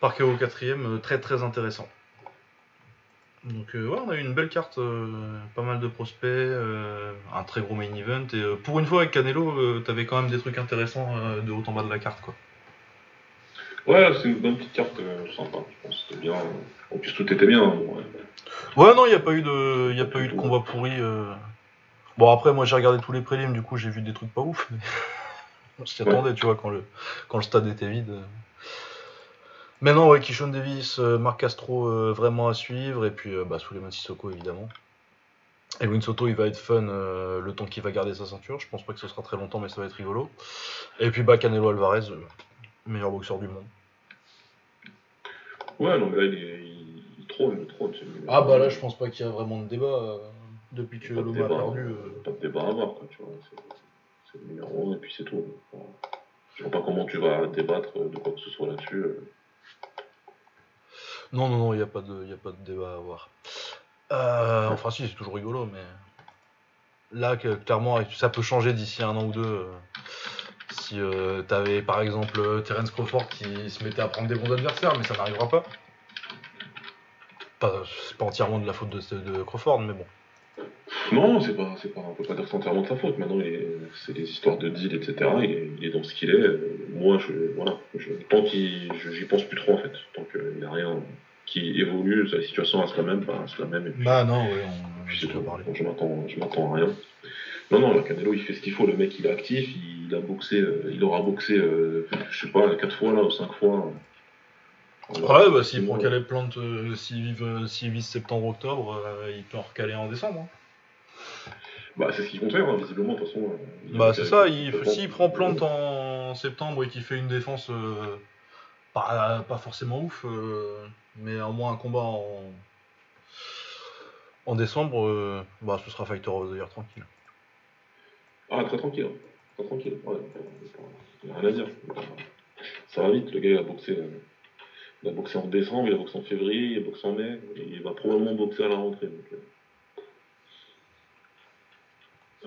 par KO au quatrième, très très intéressant. Donc euh, ouais, on a eu une belle carte, euh, pas mal de prospects, euh, un très gros main event. Et pour une fois avec Canelo, t'avais quand même des trucs intéressants de haut en bas de la carte, quoi. Ouais, c'est une bonne petite carte sympa. Je pense que c'était bien. En plus, tout était bien. ouais. Ouais, non, il n'y a pas eu de, y a pas eu de combat pourri. Bon, après, moi j'ai regardé tous les prélims, du coup j'ai vu des trucs pas ouf, mais on s'y Ouais. attendait, tu vois, quand le, quand le stade était vide. Mais non, ouais, Kishon Davis, euh, Marc Castro, euh, vraiment à suivre, et puis euh, bah, Suleiman Sissoko, évidemment. Edwin Soto, il va être fun euh, le temps qu'il va garder sa ceinture. Je pense pas que ce sera très longtemps, mais ça va être rigolo. Et puis bah, Canelo Alvarez, euh, meilleur boxeur du monde. Ouais, non, mais là, il, est, il, il trône, il trône. Ah bah là, je pense pas qu'il y a vraiment de débat euh, depuis que Loma a perdu. Pas de débat à avoir, quoi, tu vois. C'est- C'est le numéro 1 et puis c'est tout. Enfin, je vois pas comment tu vas débattre de quoi que ce soit là-dessus. Non, non, non, il n'y a, pas de- a pas de débat à avoir. Euh, enfin, si, c'est toujours rigolo, mais. Là, clairement, ça peut changer d'ici un an ou deux. euh, si euh, t'avais par exemple euh, Terence Crawford qui se mettait à prendre des bons adversaires, mais ça n'arrivera pas. Pas- C'est pas entièrement de la faute de Crawford, mais bon. Non, c'est pas, c'est pas, on peut pas dire que c'est entièrement de sa faute. Maintenant, il est- c'est des histoires de deal, etc. Il est, il est dans ce qu'il est. Euh, Moi, je, voilà, je, tant qu'il, je- j'y pense plus trop en fait. Tant qu'il n'y a rien qui évolue, la situation reste la même, bah, c'est la même. Et puis, Bah non, ouais, on, puis on. Donc, je m'attends, je m'attends à rien. Non, non, la Canelo, il fait ce qu'il faut. Le mec, il est actif. Il a boxé, euh, il aura boxé, euh, je sais pas, quatre fois là, ou cinq fois. Ouais, bah s'il prend. Calais Plante, euh, s'il euh, s'il vise septembre-octobre, il peut en recaler en décembre. hein. Bah, c'est ce qu'il compte faire, hein, visiblement, de toute façon. il Bah c'est ça, il, il- s'il prend plante en septembre et qu'il fait une défense euh, pas, pas forcément ouf, euh, mais au moins un combat en, en décembre, euh, bah ce sera Fighter of the Year tranquille. Ah, très tranquille. hein. Très tranquille. Ouais, il n'y a rien à dire. Ça va vite, le gars il a boxé. Il a boxé en décembre, il a boxé en février, il a boxé en mai, et il va probablement boxer à la rentrée. Donc,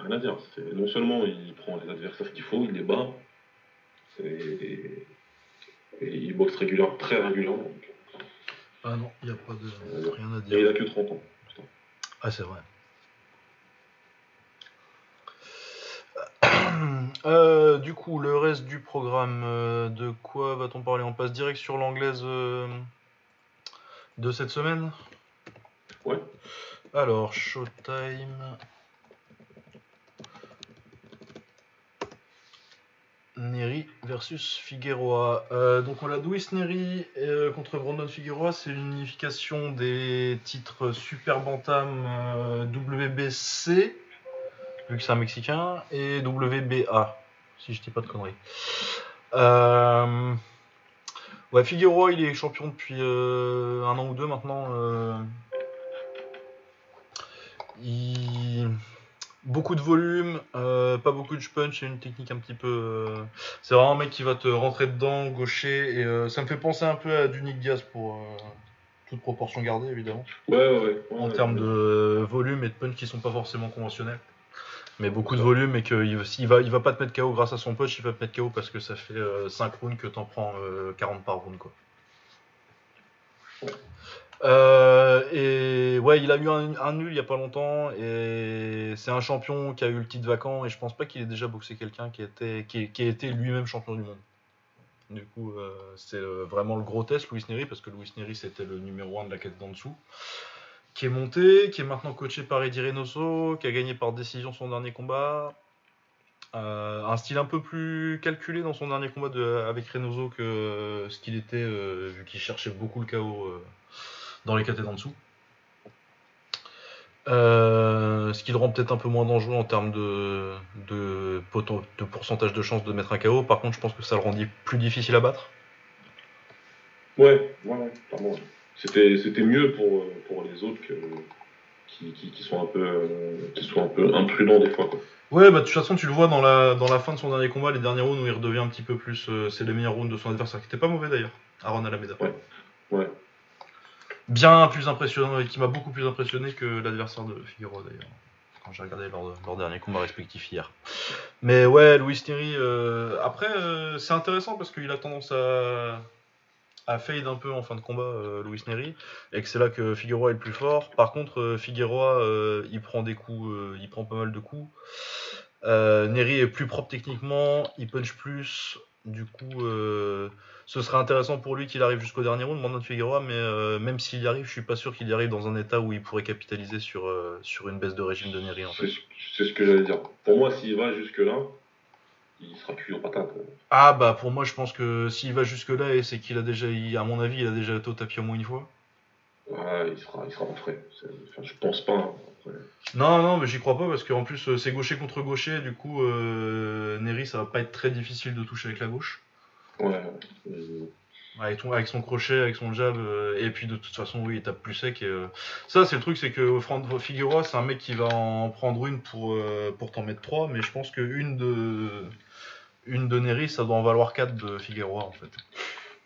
rien à dire. Non seulement il prend les adversaires qu'il faut, il les bat, et, il boxe régulièrement, très régulièrement. donc. Ah non, il n'y a pas de rien à Et il dire. a que 30 ans. Putain. Ah c'est vrai. Euh, du coup, le reste du programme, euh, de quoi va-t-on parler? On passe direct sur l'anglaise euh, de cette semaine? Ouais. Alors, Showtime. Neri versus Figueroa. Euh, donc on a Luis Neri euh, contre Brandon Figueroa. C'est une unification des titres Super Bantam euh, WBC, vu que c'est un Mexicain, et WBA, si je dis pas de conneries. Ouais, Figueroa, il est champion depuis un an ou deux maintenant. Beaucoup de volume, euh, pas beaucoup de punch et une technique un petit peu. euh, C'est vraiment un mec qui va te rentrer dedans, gaucher, et euh, ça me fait penser un peu à du Nick Diaz pour toute proportion gardée évidemment. Ouais, ouais, ouais. En ouais, termes ouais. de volume et de punch qui sont pas forcément conventionnels. Mais beaucoup de volume et qu'il il va, il va pas te mettre KO grâce à son punch, il va te mettre KO parce que ça fait 5 rounds que t'en prends euh, 40 par round quoi. Euh, et ouais, il a eu un, nul il y a pas longtemps et c'est un champion qui a eu le titre vacant et je pense pas qu'il ait déjà boxé quelqu'un qui était qui, qui a été lui-même champion du monde. Du coup, euh, c'est vraiment le gros test, Luis Neri, parce que Luis Neri, c'était le numéro 1 de la quête d'en dessous. Qui est monté, qui est maintenant coaché par Eddie Reynoso, qui a gagné par décision son dernier combat. Euh, un style un peu plus calculé dans son dernier combat avec Reynoso que ce qu'il était, vu qu'il cherchait beaucoup le chaos dans les KT d'en dessous. Euh, ce qui le rend peut-être un peu moins dangereux en termes de, de, poten- de pourcentage de chance de mettre un KO. Par contre, je pense que ça le rendit plus difficile à battre. Ouais, ouais, ouais. C'était, c'était mieux pour, pour les autres que, qui, qui, qui sont un peu, euh, qui sont un peu imprudents des fois, quoi. Ouais, bah de toute façon, tu le vois dans la, dans la fin de son dernier combat, les derniers rounds où il redevient un petit peu plus. euh, c'est les meilleurs rounds de son adversaire, qui était pas mauvais d'ailleurs, Aaron Alameda. Ouais. Bien plus impressionnant et qui m'a beaucoup plus impressionné que l'adversaire de Figueroa d'ailleurs, quand j'ai regardé leur, leur dernier combat respectif hier. Mais ouais, Louis Neri, euh, après, euh, c'est intéressant parce qu'il a tendance à, à fade un peu en fin de combat, euh, Louis Neri, et que c'est là que Figueroa est le plus fort. Par contre, euh, Figueroa, euh, il prend des coups, il prend pas mal de coups. Neri est plus propre techniquement, il punch plus. Du coup, euh, ce serait intéressant pour lui qu'il arrive jusqu'au dernier round, Mandant Figueroa, mais euh, même s'il y arrive, je suis pas sûr qu'il y arrive dans un état où il pourrait capitaliser sur, euh, sur une baisse de régime de Neri en C'est, fait. ce- c'est ce que j'allais dire. Pour moi, s'il va jusque-là, il sera cuit aux patates. Ah bah pour moi je pense que s'il va jusque là et c'est qu'il a déjà, il- à mon avis, il a déjà été au tapis au moins une fois. Ouais, il sera, il sera en frais. C'est- Enfin, je pense pas. Non non mais j'y crois pas parce qu'en plus euh, c'est gaucher contre gaucher, du coup euh, Neri ça va pas être très difficile de toucher avec la gauche. Ouais. euh, Avec, ton- avec son crochet, avec son jab, euh, et puis de toute façon, oui, il tape plus sec. Et, euh, ça, c'est le truc, c'est que Fran- Figueroa, c'est un mec qui va en prendre une pour, euh, pour t'en mettre trois, mais je pense qu'une de, une de Neri, ça doit en valoir quatre de Figueroa, en fait.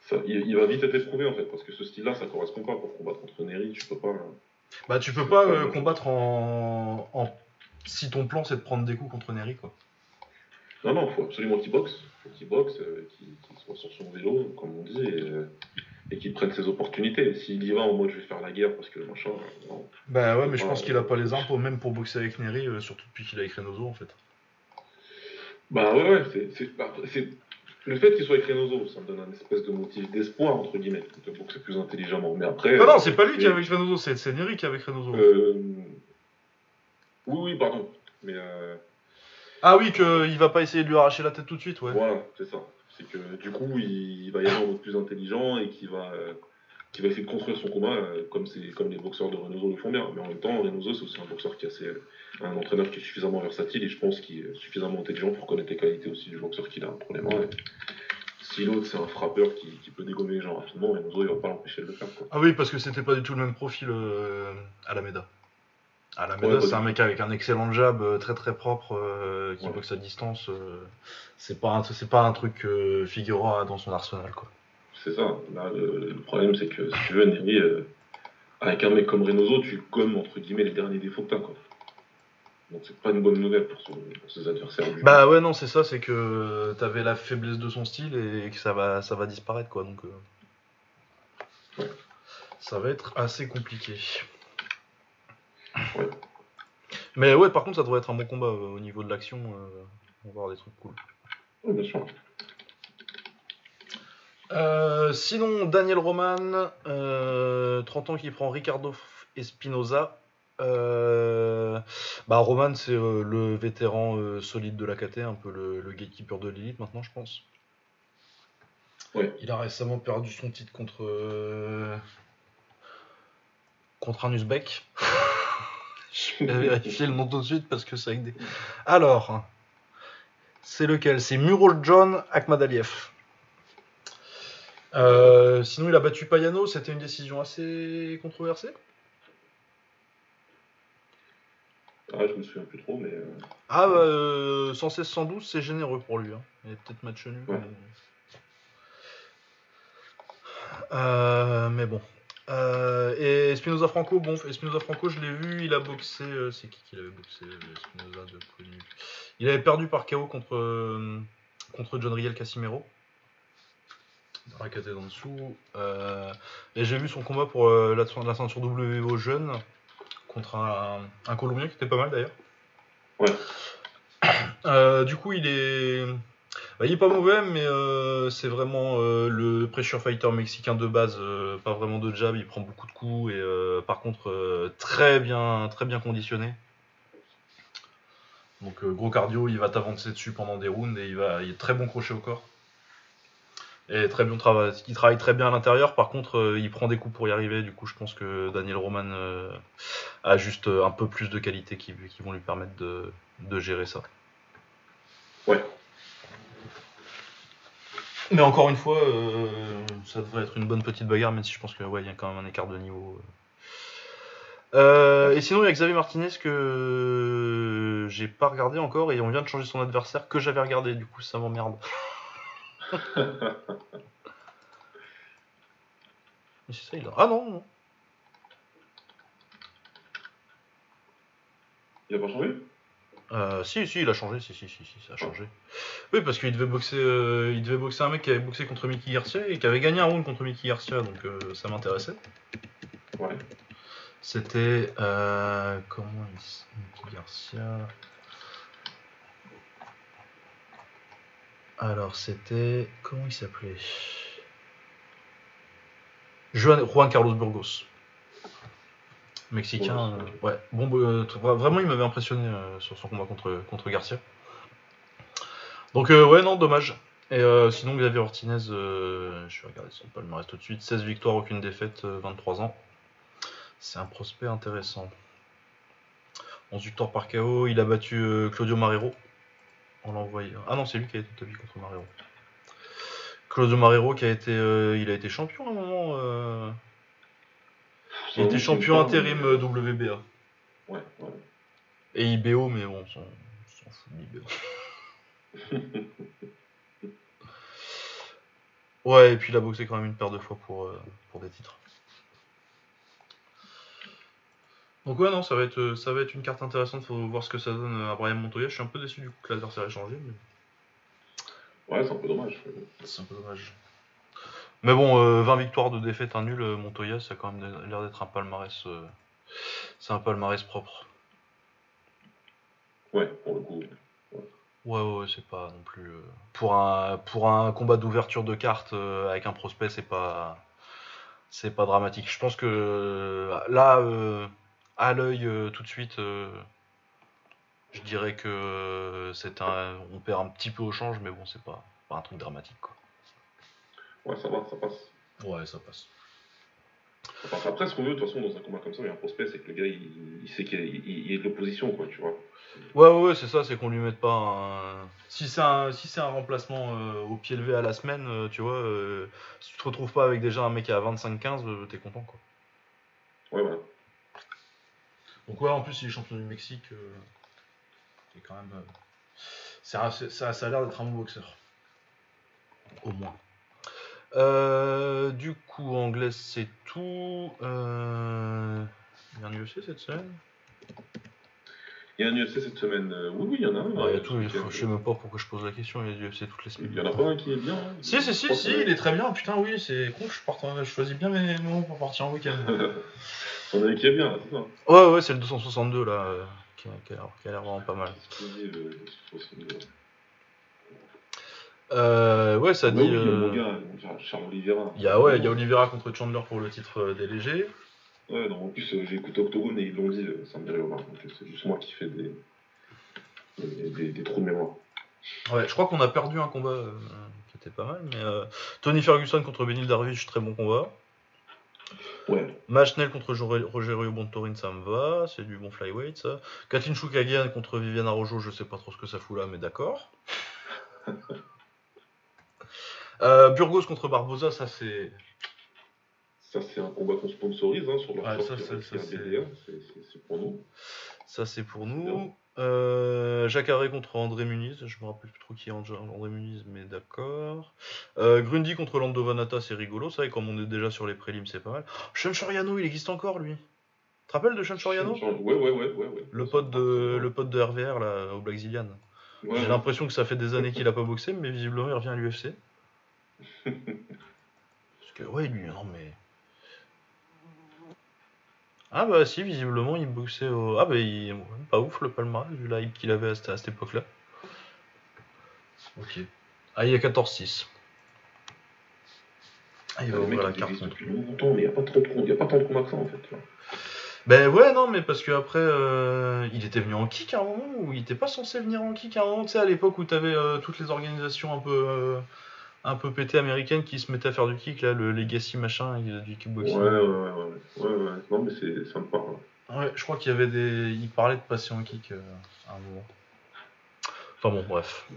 ça- il, il va vite être éprouvé en fait, parce que ce style-là, ça correspond pas pour combattre contre Neri. Tu peux pas. hein. Bah, tu peux pas euh, combattre en, en- Si ton plan, c'est de prendre des coups contre Neri, quoi. Non, non, faut absolument qu'il boxe. Faut qu'il boxe, euh, qu'il qu'il soit sur son vélo, comme on dit, et, euh, et qu'il prenne ses opportunités. S'il y va en mode je vais faire la guerre parce que machin, euh, non. Bah ouais, mais je pense qu'il a pas les armes pour même pour boxer avec Neri, euh, surtout depuis qu'il a écrit Reynoso, en fait. Bah ouais, ouais, c'est, c'est, bah, c'est- le fait qu'il soit avec Reynoso, ça me donne un espèce de motif d'espoir, entre guillemets, de boxer plus intelligemment. Mais après. Ah non, c'est pas lui qui est avec Reynoso, c'est c'est Neri qui est avec Reynoso. euh, Oui, oui, pardon. Mais euh, Ah oui, qu'il va pas essayer de lui arracher la tête tout de suite, ouais. voilà, c'est ça. C'est que du coup, il, il va y aller en mode plus intelligent et qu'il va, euh, qu'il va essayer de construire son combat euh, comme, c'est, comme les boxeurs de Reynoso le font bien. Mais en même temps, Reynoso, c'est aussi un boxeur qui a assez, un entraîneur qui est suffisamment versatile et je pense qu'il est suffisamment intelligent pour connaître les qualités aussi du boxeur qu'il a entre les mains. Et si l'autre, c'est un frappeur qui, qui peut dégommer les gens rapidement, Reynoso, il va pas l'empêcher de le faire. Quoi. Ah oui, parce que c'était pas du tout le même profil euh, Alameda. Alameda, Ouais, pas c'est un mec avec un excellent jab, euh, très très propre, euh, qui Ouais. boxe à distance. euh, c'est pas un, pas un truc que Figueroa a dans son arsenal, quoi. C'est ça. Là, le, le problème, c'est que si tu veux, Neri, euh, avec un mec comme Reynoso, tu gommes entre guillemets les derniers défauts que t'as. Quoi. Donc c'est pas une bonne nouvelle pour, son- pour ses adversaires. Bah ouais, non, c'est ça, c'est que t'avais la faiblesse de son style et que ça va, ça va disparaître, quoi. Donc, euh, Ouais. ça va être assez compliqué. Ouais. Mais ouais, par contre, ça devrait être un bon combat euh, au niveau de l'action. euh, on va voir des trucs cool. Ouais, bien sûr. Euh, sinon, Daniel Roman, euh, 30 ans qui prend Ricardo Espinoza. Euh, bah, Roman, c'est euh, le vétéran euh, solide de la KT, un peu le, le gatekeeper de l'élite maintenant, je pense. Il a récemment perdu son titre contre. euh, contre un Uzbek. je vais vérifier le nom tout de suite parce que c'est avec des. Alors, c'est lequel? C'est Murol John Akhmadaliev. Euh, sinon, il a battu Payano, c'était une décision assez controversée. Ah, je me souviens plus trop, mais. euh, Ah, bah, euh, 116-112, c'est généreux pour lui. Hein. Il est peut-être match nul. Ouais. Mais... Mais bon. Et Espinoza Franco, bon, Espinoza Franco, je l'ai vu, il a boxé. c'est qui qu'il avait boxé Espinoza de connu? Il avait perdu par KO contre, contre John Riel Casimero. Dans la KT d'en dessous. Euh, et j'ai vu son combat pour euh, la, la ceinture WO jeune contre un, un Colombien qui était pas mal d'ailleurs. Ouais. Euh, du coup, il est. Bah, il est pas mauvais, mais c'est vraiment le pressure fighter mexicain de base, pas vraiment de jab, il prend beaucoup de coups et par contre très bien, très bien conditionné. Donc gros cardio, il va t'avancer dessus pendant des rounds et il va, il est très bon crochet au corps. Et très bien travail, il travaille très bien à l'intérieur. Par contre, euh, il prend des coups pour y arriver. Du coup, je pense que Daniel Roman euh, a juste euh, un peu plus de qualités qui, qui vont lui permettre de, de gérer ça. Ouais. Mais encore une fois, euh, ça devrait être une bonne petite bagarre, même si je pense que ouais, il y a quand même un écart de niveau. Et sinon, il y a Xavier Martinez que j'ai pas regardé encore et on vient de changer son adversaire que j'avais regardé. Du coup, ça m'emmerde. Mais c'est ça, il a... Ah non, non. Il a pas changé? Euh, si, si, il a changé, si, si, si, si, ça a changé. Oui, parce qu'il devait boxer, euh, il devait boxer un mec qui avait boxé contre Mickey Garcia et qui avait gagné un round contre Mickey Garcia, donc euh, ça m'intéressait. Ouais. C'était euh, comment il Mickey Garcia? Alors c'était comment il s'appelait? Juan, Carlos Burgos. Mexicain, Ouais, euh, ouais. Bon, euh, t- vraiment, il m'avait impressionné euh, sur son combat contre, contre Garcia. Donc, euh, ouais, non, dommage. Et euh, sinon, Xavier Ortinez, euh, je vais regarder son palmarès tout de suite 16 victoires, aucune défaite, euh, 23 ans. C'est un prospect intéressant. 11 victoires par KO, il a battu euh, Claudio Marrero. On l'a envoyé. Ah non, c'est lui qui a été établi contre Marrero. Claudio Marrero qui a été, euh, il a été champion à un moment. euh, Il était champion intérim euh, WBA. Ouais, ouais. Et IBO, mais bon, on s'en fout de l'IBO. Ouais, et puis il a boxé quand même une paire de fois pour, euh, pour des titres. Donc ouais, non, ça va être, euh, ça va être une carte intéressante, faut voir ce que ça donne à Brian Montoya. Je suis un peu déçu du coup que l'adversaire ait changé, mais Ouais, c'est un peu dommage. c'est un peu dommage. Mais bon, euh, 20 victoires de défaite, un nul, euh, Montoya, ça a quand même l'air d'être un palmarès, euh, c'est un palmarès propre. Ouais, pour le coup. Ouais, ouais, ouais, c'est pas non plus. euh, Pour un, pour un combat d'ouverture de carte euh, avec un prospect, c'est pas. C'est pas dramatique. Je pense que euh, là, euh, à l'œil, euh, tout de suite, euh, je dirais que euh, c'est un. On perd un petit peu au change, mais bon, c'est pas, pas un truc dramatique, quoi. Ouais, ça va, ça passe. Ouais, ça passe. Après, ce qu'on veut, de toute façon, dans un combat comme ça, il y a un prospect, c'est que le gars, il, il sait qu'il y a- de l'opposition, quoi, tu vois. Ouais, ouais, c'est ça, c'est qu'on lui mette pas un. Si c'est un, si c'est un remplacement euh, au pied levé à la semaine, euh, tu vois, euh, si tu te retrouves pas avec déjà un mec à 25-15, euh, t'es content, quoi. Ouais, voilà. Donc ouais, en plus, il est champion du Mexique. euh, c'est quand même... euh, ça, ça a l'air d'être un bon boxeur. Au moins. Euh, du coup, anglais, c'est tout. Euh... A un UFC cette semaine? Il y a un UFC cette semaine. euh, Oui, oui, il y en a un. Ah, il y a euh, tout, il faut-. Je sais même pas pourquoi je pose la question, il y a du UFC toutes les semaines. Il y en a pas un qui est bien. hein. Si, si, si, si, que- il est très bien. Putain, oui, c'est con, je, je choisis bien mes moments pour partir en week-end. On a un qui est bien, c'est ça. ouais, ouais, c'est le 262 là, euh, qui, a, qui a l'air- qui a l'air vraiment pas mal. Ce qu'il dit, le- le 62. Euh, ouais, ça Ah dit. oui, euh, Charles Oliveira. Il y a, ouais, il y a Oliveira contre Chandler pour le titre euh, des légers. Ouais, non, en plus, euh, j'ai écouté Octogone et ils l'ont dit, euh, ça me dirait rien. Donc, c'est juste moi qui fais des, des, des- des trous de mémoire. Ouais, je crois qu'on a perdu un combat euh, qui était pas mal, mais euh, Tony Ferguson contre Benil Darvish, très bon combat. Ouais, Match Nell contre Jo- Rogerio Bontorin, ça me va, c'est du bon flyweight ça. Kathleen Choukagian contre Viviane Araújo, je sais pas trop ce que ça fout là, mais d'accord. Euh, Burgos contre Barbosa, ça c'est. Ça, c'est un combat qu'on sponsorise hein, sur leur shop, ça, ça, ça, c'est- pour nous. Ça c'est pour nous. Euh, Jacques contre André Muniz, je me rappelle plus trop qui est André Muniz, mais d'accord. Euh, Grundy contre Lando Vanata, c'est rigolo, ça, et comme on est déjà sur les prélims, c'est pas mal. Sean Soriano, il existe encore lui. Tu te rappelles de Sean Soriano Ouais, ouais, ouais, ouais, ouais. le pote, de, le pote de RVR là, au Black Zillian. Ouais, J'ai ouais. l'impression que ça fait des années qu'il a pas boxé, mais visiblement il revient à l'UFC. Parce que, ouais, lui, non mais. Ah bah si, visiblement il boxait au. Ah bah il. Pas ouf le palmarès, vu la hype qu'il avait à cette, à cette époque-là. Ok. Ah, il y a 14-6. Ah, il va ouvrir la carte. depuis longtemps, mais il n'y a, pas trop y a pas tant de combats que ça en fait. là. Ben ouais, non, mais parce que après, euh, il était venu en kick à un moment ou il était pas censé venir en kick à un moment, tu sais, à l'époque où t'avais euh, toutes les organisations un peu, euh, un peu pétées américaines qui se mettaient à faire du kick, là, le Legacy machin, et, euh, du Ouais, kickboxing. ouais, ouais, ouais, ouais, ouais. Non, mais c'est, ça me parle. Ouais, je crois qu'il y avait des. Il parlait de passer en kick euh, à un moment. Enfin bon, bref.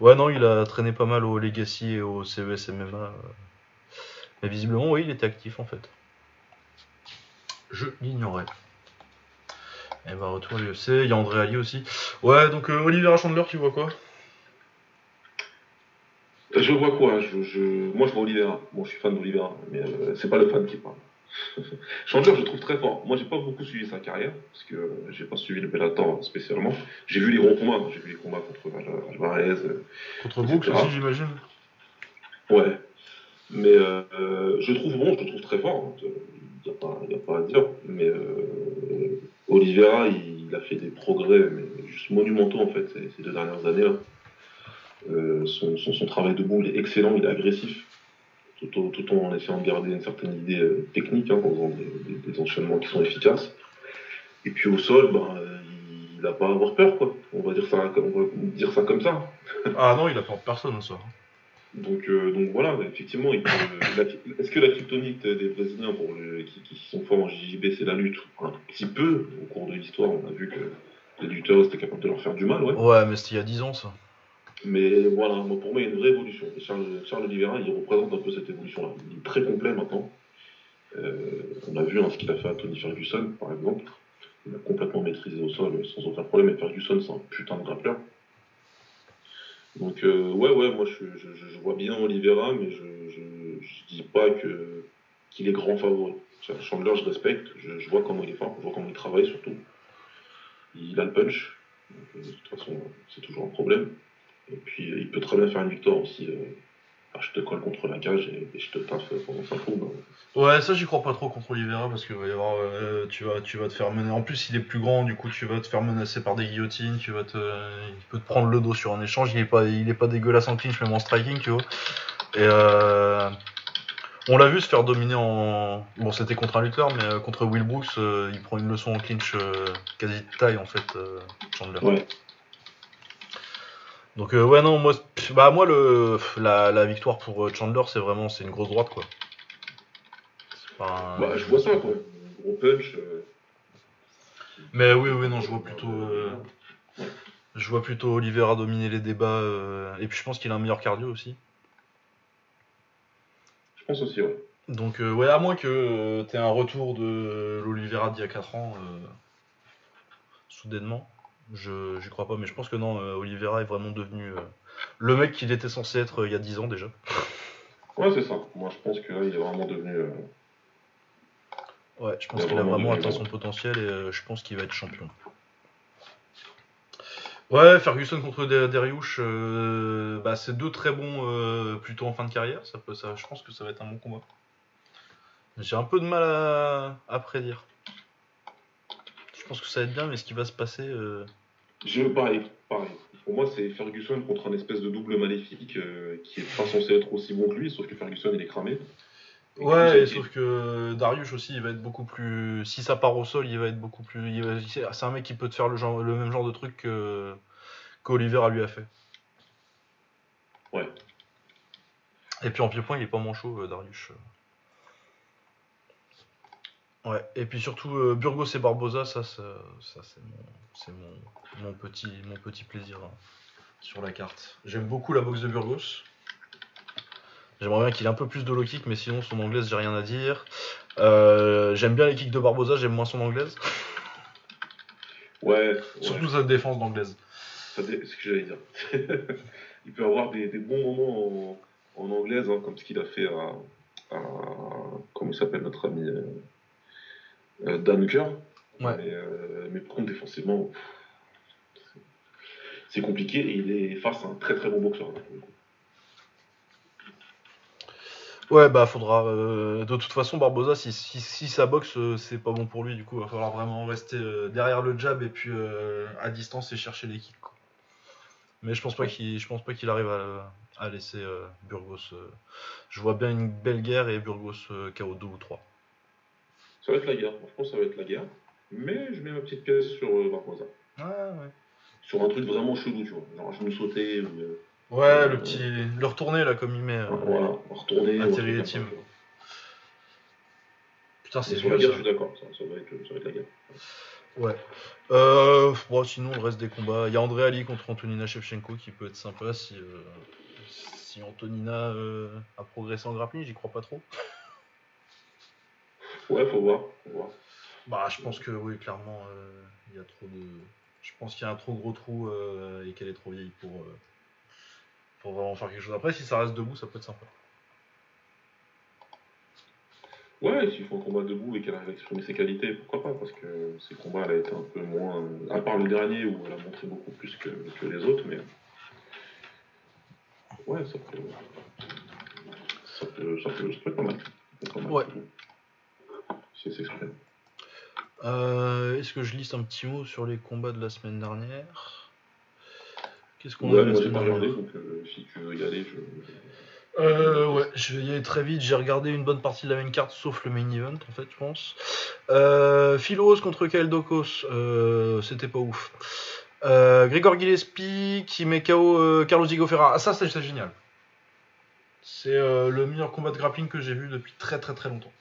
Ouais, non, il a traîné pas mal au Legacy et au CES MMA. euh. Mais visiblement, oui, il était actif en fait. Je l'ignorais. Et bah, retour à l'UFC. Il y a André Ali aussi. Ouais, donc euh, Oliver Chandler, tu vois quoi? Je vois quoi je, je... Moi, je vois Oliveira. Bon, je suis fan d'Oliveira, mais euh, c'est pas le fan qui parle. Chandler, je le trouve très fort. Moi, j'ai pas beaucoup suivi sa carrière, parce que euh, j'ai pas suivi le Bellator spécialement. J'ai vu les gros combats. J'ai vu les combats contre Al- Alvarez. euh, Contre Brooks aussi, j'imagine. Ouais. Mais euh, je le trouve bon, je le trouve très fort. Il n'y a, pas- y a pas à dire. Mais euh, Oliveira, il, il a fait des progrès mais juste monumentaux en fait ces, ces deux dernières années. Euh, son, son, son travail debout, il est excellent, il est agressif. Tout, au- tout en essayant de garder une certaine idée euh, technique, hein, en faisant des, des- des enchaînements qui sont efficaces. Et puis au sol, ben, euh, il n'a pas à avoir peur, quoi. On va dire ça, comme- on va dire ça comme ça. Ah non, il a peur de personne, ça. Donc, euh, donc voilà, effectivement, est-ce que la kryptonite des Brésiliens pour le- qui, qui sont forts en JJB, c'est la lutte? Un petit peu. Au cours de l'histoire, on a vu que les lutteurs étaient capables de leur faire du mal, ouais. Ouais, mais c'était il y a 10 ans, ça. Mais voilà, moi, pour moi, il y a une vraie évolution. Charles, Charles Oliveira, il représente un peu cette évolution-là. Il est très complet maintenant. Euh, on a vu hein, ce qu'il a fait à Tony Ferguson, par exemple. Il a complètement maîtrisé au sol sans aucun problème. Et Ferguson, c'est un putain de grappleur. Donc, euh, ouais, ouais, moi, je, vois bien Oliveira, mais je, je dis pas que qu'il est grand favori. Chandler, je respecte. Je, je vois comment il est fort. Je vois comment il travaille, surtout. Il a le punch. Euh, de toute façon, c'est toujours un problème. Et puis, euh, il peut très bien faire une victoire aussi. euh, je te colle contre la cage et, et je te taffe pendant 5 rounds. hein. Ouais, ça j'y crois pas trop contre Oliveira parce que va y avoir, euh, tu vas, tu vas te faire mener. En plus, il est plus grand, du coup, tu vas te faire menacer par des guillotines. Tu vas te, il peut te prendre le dos sur un échange. Il est pas, il est pas dégueulasse en clinch, même en striking, tu vois. Et euh, on l'a vu se faire dominer en. Bon, c'était contre un lutteur, mais contre Will Brooks, il prend une leçon en clinch quasi de taille en fait, Chandler. Ouais. Donc euh, ouais non moi bah moi le la, la victoire pour euh, Chandler c'est vraiment c'est une grosse droite quoi. Bah, je vois ça, quoi. Gros punch. euh, Mais oui oui non je vois plutôt euh, je vois plutôt Oliveira dominer les débats et puis je pense qu'il a un meilleur cardio aussi. Je pense aussi, ouais. Donc ouais à moins que euh, t'aies un retour de l'Oliveira d'il y a 4 ans soudainement. Je j'y crois pas mais je pense que non euh, Oliveira est vraiment devenu euh, le mec qu'il était censé être euh, il y a 10 ans déjà. Ouais, c'est ça. Moi, je pense que là, il est vraiment devenu. Ouais, je pense qu'il a vraiment atteint son potentiel et je pense qu'il va être champion. Ouais, Ferguson contre Der- Dariush, euh, bah, c'est deux très bons euh, plutôt en fin de carrière. Ça peut, ça, je pense que ça va être un bon combat. J'ai un peu de mal à, à prédire. Je pense que ça va être bien, mais ce qui va se passer. euh, Je pareil, pareil. Pour moi, c'est Ferguson contre un espèce de double maléfique euh, qui est pas censé être aussi bon que lui, sauf que Ferguson, il est cramé. Et Ouais, et sauf que Darius aussi, il va être beaucoup plus. Si ça part au sol, il va être beaucoup plus. va- C'est un mec qui peut te faire le, genre, le même genre de truc que qu'Oliveira lui a fait. Ouais. Et puis en pied-point, il est pas manchot, euh, Darius. Ouais, et puis surtout euh, Burgos et Barbosa, ça, ça, ça, c'est mon, c'est mon, mon petit, mon petit plaisir hein, sur la carte. J'aime beaucoup la boxe de Burgos. J'aimerais bien qu'il ait un peu plus de low kick, mais sinon son anglaise, j'ai rien à dire. Euh, j'aime bien les kicks de Barbosa, j'aime moins son anglaise. Ouais, ouais. Surtout sa défense d'anglaise. C'est ce que j'allais dire. il peut avoir des, des bons moments en, en anglaise, hein, comme ce qu'il a fait à, à- comment il s'appelle notre ami euh, euh, Dan Hooker. Ouais. Mais, euh, mais par contre, défensivement, c'est- compliqué et il est face à un très très bon boxeur. là, coup. Ouais, bah faudra. euh, de toute façon, Barbosa, si, si, si sa boxe, euh, c'est pas bon pour lui, du coup, va falloir vraiment rester euh, derrière le jab et puis à distance et chercher les kicks. quoi. Mais je pense pas qu'il, je pense pas qu'il arrive à, à laisser Burgos. je vois bien une belle guerre et Burgos KO 2 ou 3. Ça va être la guerre. Je pense que ça va être la guerre. Mais je mets ma petite pièce sur euh, Barbosa. Ouais, ouais. Sur un truc vraiment chelou, tu vois. Genre genou sauté ou. euh, Ouais, le petit, le retourné là comme il met. euh, Voilà, retourner. Ou un Thierry truc et Team. comme ça, tu vois. Putain, c'est sur la vieux guerre, ça. je suis d'accord. Ça, ça va être, ça va être la guerre. Ouais. Euh, bon, sinon, le reste des combats. Il y a André Ali contre Antonina Shevchenko qui peut être sympa si, euh, si Antonina euh, a progressé en grappling. J'y crois pas trop. Ouais, faut voir. Faut voir. Bah, je pense que oui, clairement, euh, il y a trop de. Je pense qu'il y a un trop gros trou euh, et qu'elle est trop vieille pour, euh, pour vraiment faire quelque chose. Après, si ça reste debout, ça peut être sympa. Ouais, s'il faut un combat debout et qu'elle arrive à exprimer ses qualités, pourquoi pas Parce que ces combats, elle a été un peu moins. À part le dernier où elle a montré beaucoup plus que, que les autres, mais. Ouais, ça peut. Ça peut, ça peut, ça peut être pas mal. Ça peut être pas mal. Ouais. Si. Euh, Est-ce que je liste un petit mot sur les combats de la semaine dernière? Qu'est-ce qu'on Ouais, a la semaine dernière regardé, donc euh, si tu veux y aller, je. Euh, ouais, je vais y aller très vite. J'ai regardé une bonne partie de la main carte, sauf le main event, en fait, je pense. Euh, Philos contre Kael Dokos, euh, c'était pas ouf. Grégor Gillespie qui met KO Carlos Diego Ferra. Ah, ça, c'est génial. C'est le meilleur combat de grappling que j'ai vu depuis très très très longtemps.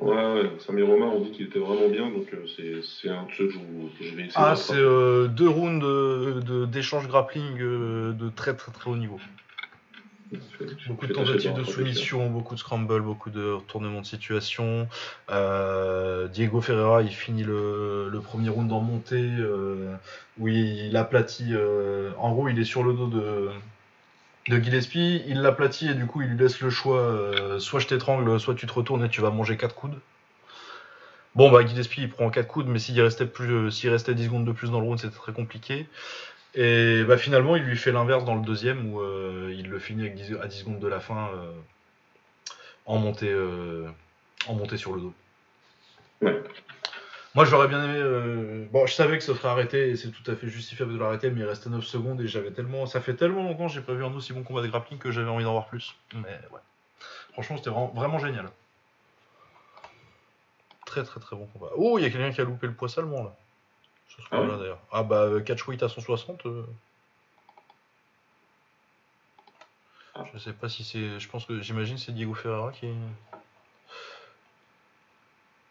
Ouais, ouais, Samir Romain, on dit qu'il était vraiment bien, donc euh, c'est un de ceux que je, vais essayer. Ah, de c'est euh, deux rounds de- de- d'échange grappling euh, de très très très haut niveau. Beaucoup de tentatives de soumission, beaucoup de scramble, beaucoup de retournements de situation. Diego Ferreira, il finit le, le premier round en montée où il aplatit. euh, en gros, il est sur le dos de, de Gillespie, il l'aplatit et du coup, il lui laisse le choix euh, soit je t'étrangle, soit tu te retournes et tu vas manger 4 coudes. Bon, bah Gillespie il prend 4 coudes, mais s'il restait, plus, euh, restait 10 secondes de plus dans le round, c'était très compliqué. Et bah finalement, il lui fait l'inverse dans le deuxième où euh, il le finit avec 10 à 10 secondes de la fin en, montée, sur le dos. Moi, j'aurais bien aimé. euh, Bon, je savais que ça serait arrêté et c'est tout à fait justifiable de l'arrêter, mais il restait 9 secondes et j'avais tellement. Ça fait tellement longtemps que j'ai pas vu un aussi bon combat de grappling que j'avais envie d'en voir plus. Mais ouais. Franchement, c'était vraiment, vraiment génial. Très très très bon combat. Oh, il y a quelqu'un qui a loupé le poids salement là. Sur ce Ah combat-là d'ailleurs. Ah bah, euh, catch weight à 160. euh, Ah. Je sais pas si c'est. Je pense que j'imagine c'est Diego Ferreira qui.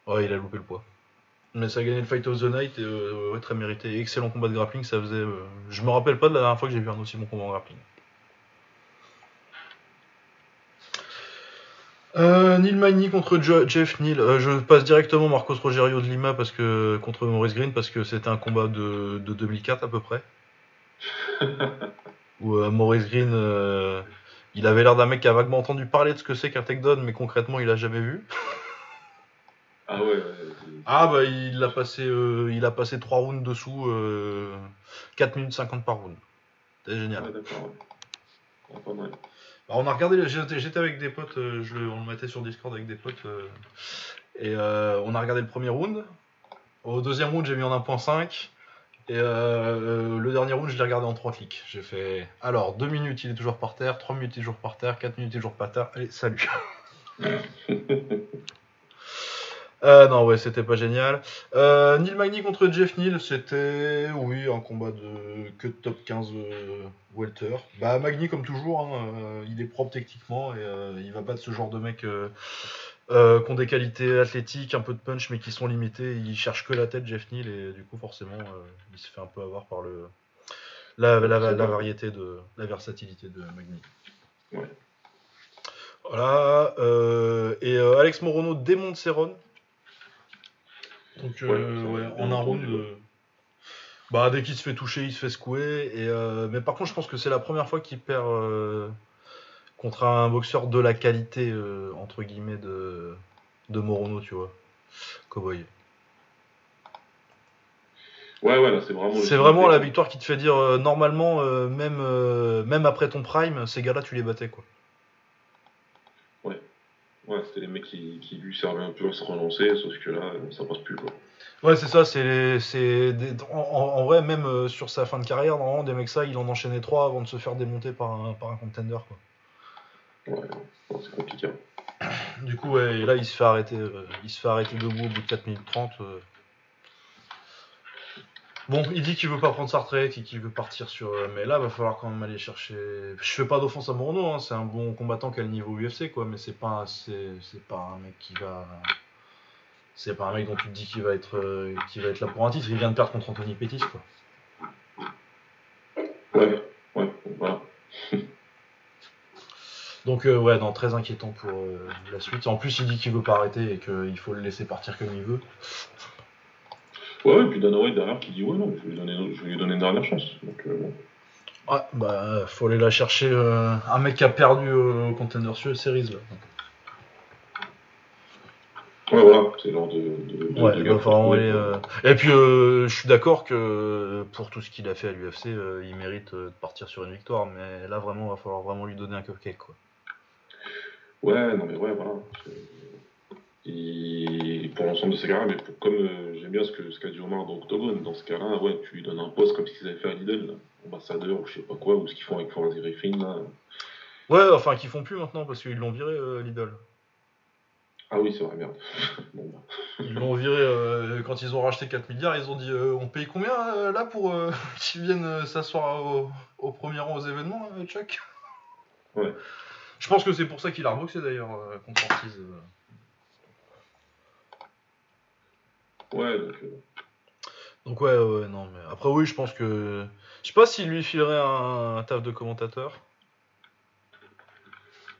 Ouais, il a loupé le poids. Mais ça a gagné le Fight of the Night et euh, ouais, très mérité. Excellent combat de grappling, ça faisait. euh, Je me rappelle pas de la dernière fois que j'ai vu un aussi bon combat en grappling. Euh, Neil Magny contre Jo- Jeff Neal. Je passe directement Marcos Rogerio de Lima parce que contre Maurice Green parce que c'était un combat de, de 2004 à peu près. Où Maurice Green, il avait l'air d'un mec qui a vaguement entendu parler de ce que c'est qu'un takedown, mais concrètement il a jamais vu. Ah ouais, ouais, ouais. Ah bah il a passé, euh, il a passé 3 rounds dessous, euh, 4 minutes 50 par round. C'était génial. Ah, d'accord, ouais. Ah, pas mal. Bah, on a regardé, le- j'étais j'étais avec des potes, euh, je on le mettait sur Discord avec des potes, euh, et euh, on a regardé le premier round. Au deuxième round, j'ai mis en 1.5, et euh, le dernier round, je l'ai regardé en 3 clics. J'ai fait, alors, 2 minutes, il est toujours par terre, 3 minutes, il est toujours par terre, 4 minutes, il est toujours par terre, allez, salut. Euh, non, ouais, c'était pas génial. Euh, Neil Magny contre Jeff Neal, c'était, oui, un combat de que de top 15 euh, welter. Bah, Magny, comme toujours, hein, il est propre techniquement et il va battre ce genre de mec euh, qui ont des qualités athlétiques, un peu de punch, mais qui sont limitées. Il cherche que la tête, Jeff Neal, et du coup, forcément, il se fait un peu avoir par le la, la, la, la variété de la versatilité de Magny. Ouais. Voilà, et Alex Morono démonte Céron. Donc, euh, Ouais, en un round. euh, bah, dès qu'il se fait toucher, il se fait secouer. Et, euh, mais par contre, je pense que c'est la première fois qu'il perd contre un boxeur de la qualité, entre guillemets, de, de Morono, tu vois. Cowboy. Ouais, ouais, c'est vraiment. C'est vraiment la victoire qui te fait dire, normalement, même, même après ton prime, ces gars-là, tu les battais, quoi. Ouais, c'était les mecs qui, qui lui servaient un peu à se relancer, sauf que là, ça passe plus, quoi. Ouais, c'est ça, c'est. c'est des- en, vrai, même euh, sur sa fin de carrière, normalement, des mecs ça, il en enchaînait trois avant de se faire démonter par un, par un contender, quoi. Ouais, non, c'est compliqué. hein. Du coup, ouais, et là, il se fait arrêter, euh, il se fait arrêter debout au bout de 4 minutes 30. euh. Bon, il dit qu'il veut pas prendre sa retraite et qu'il veut partir sur. euh, mais là, va falloir quand même aller chercher. Je fais pas d'offense à Morono, hein, c'est un bon combattant qui a le niveau UFC, quoi, mais c'est pas, c'est, c'est pas un mec qui va. C'est pas un mec dont tu te dis qu'il va être, euh, qu'il va être là pour un titre. Il vient de perdre contre Anthony Pettis, quoi. Ouais, ouais, voilà. Donc euh, ouais, non, très inquiétant pour euh, la suite. En plus, il dit qu'il veut pas arrêter et qu'il faut le laisser partir comme il veut. Ouais, et puis Dana White derrière qui dit ouais, non, je vais lui donner, je vais lui donner une dernière chance. Donc, euh, bon. Ouais, bah faut aller la chercher. euh, un mec qui a perdu au Contender Series là. Ouais, voilà, c'est le genre de. de, de- Ouais, de il gars va falloir euh, Et puis euh, je suis d'accord que euh, pour tout ce qu'il a fait à l'UFC, euh, il mérite euh, de partir sur une victoire, mais là vraiment, il va falloir vraiment lui donner un cupcake quoi. Ouais, non mais ouais, voilà. C'est- Et pour l'ensemble de ces gars-là, mais pour- comme euh, j'aime bien ce que ce qu'a dit Omar dans Octogone, dans ce cas-là, ouais, tu lui donnes un poste comme s'ils avaient fait à Lidl, là, ambassadeur ou je sais pas quoi, ou ce qu'ils font avec Forrest Griffin, là. Ouais, enfin qu'ils font plus maintenant parce qu'ils l'ont viré euh, Lidl. Ah oui, c'est vrai, merde. bon, bah. Ils l'ont viré euh, quand ils ont racheté 4 milliards, ils ont dit euh, on paye combien là pour qu'ils viennent s'asseoir au, au premier rang aux événements, Chuck? Ouais. Je pense que c'est pour ça qu'il a reboxé d'ailleurs euh, contre Ortiz. euh. Ouais, donc. euh, Donc ouais, ouais, non, mais après oui, je pense que... Je sais pas s'il lui filerait un, un taf de commentateur.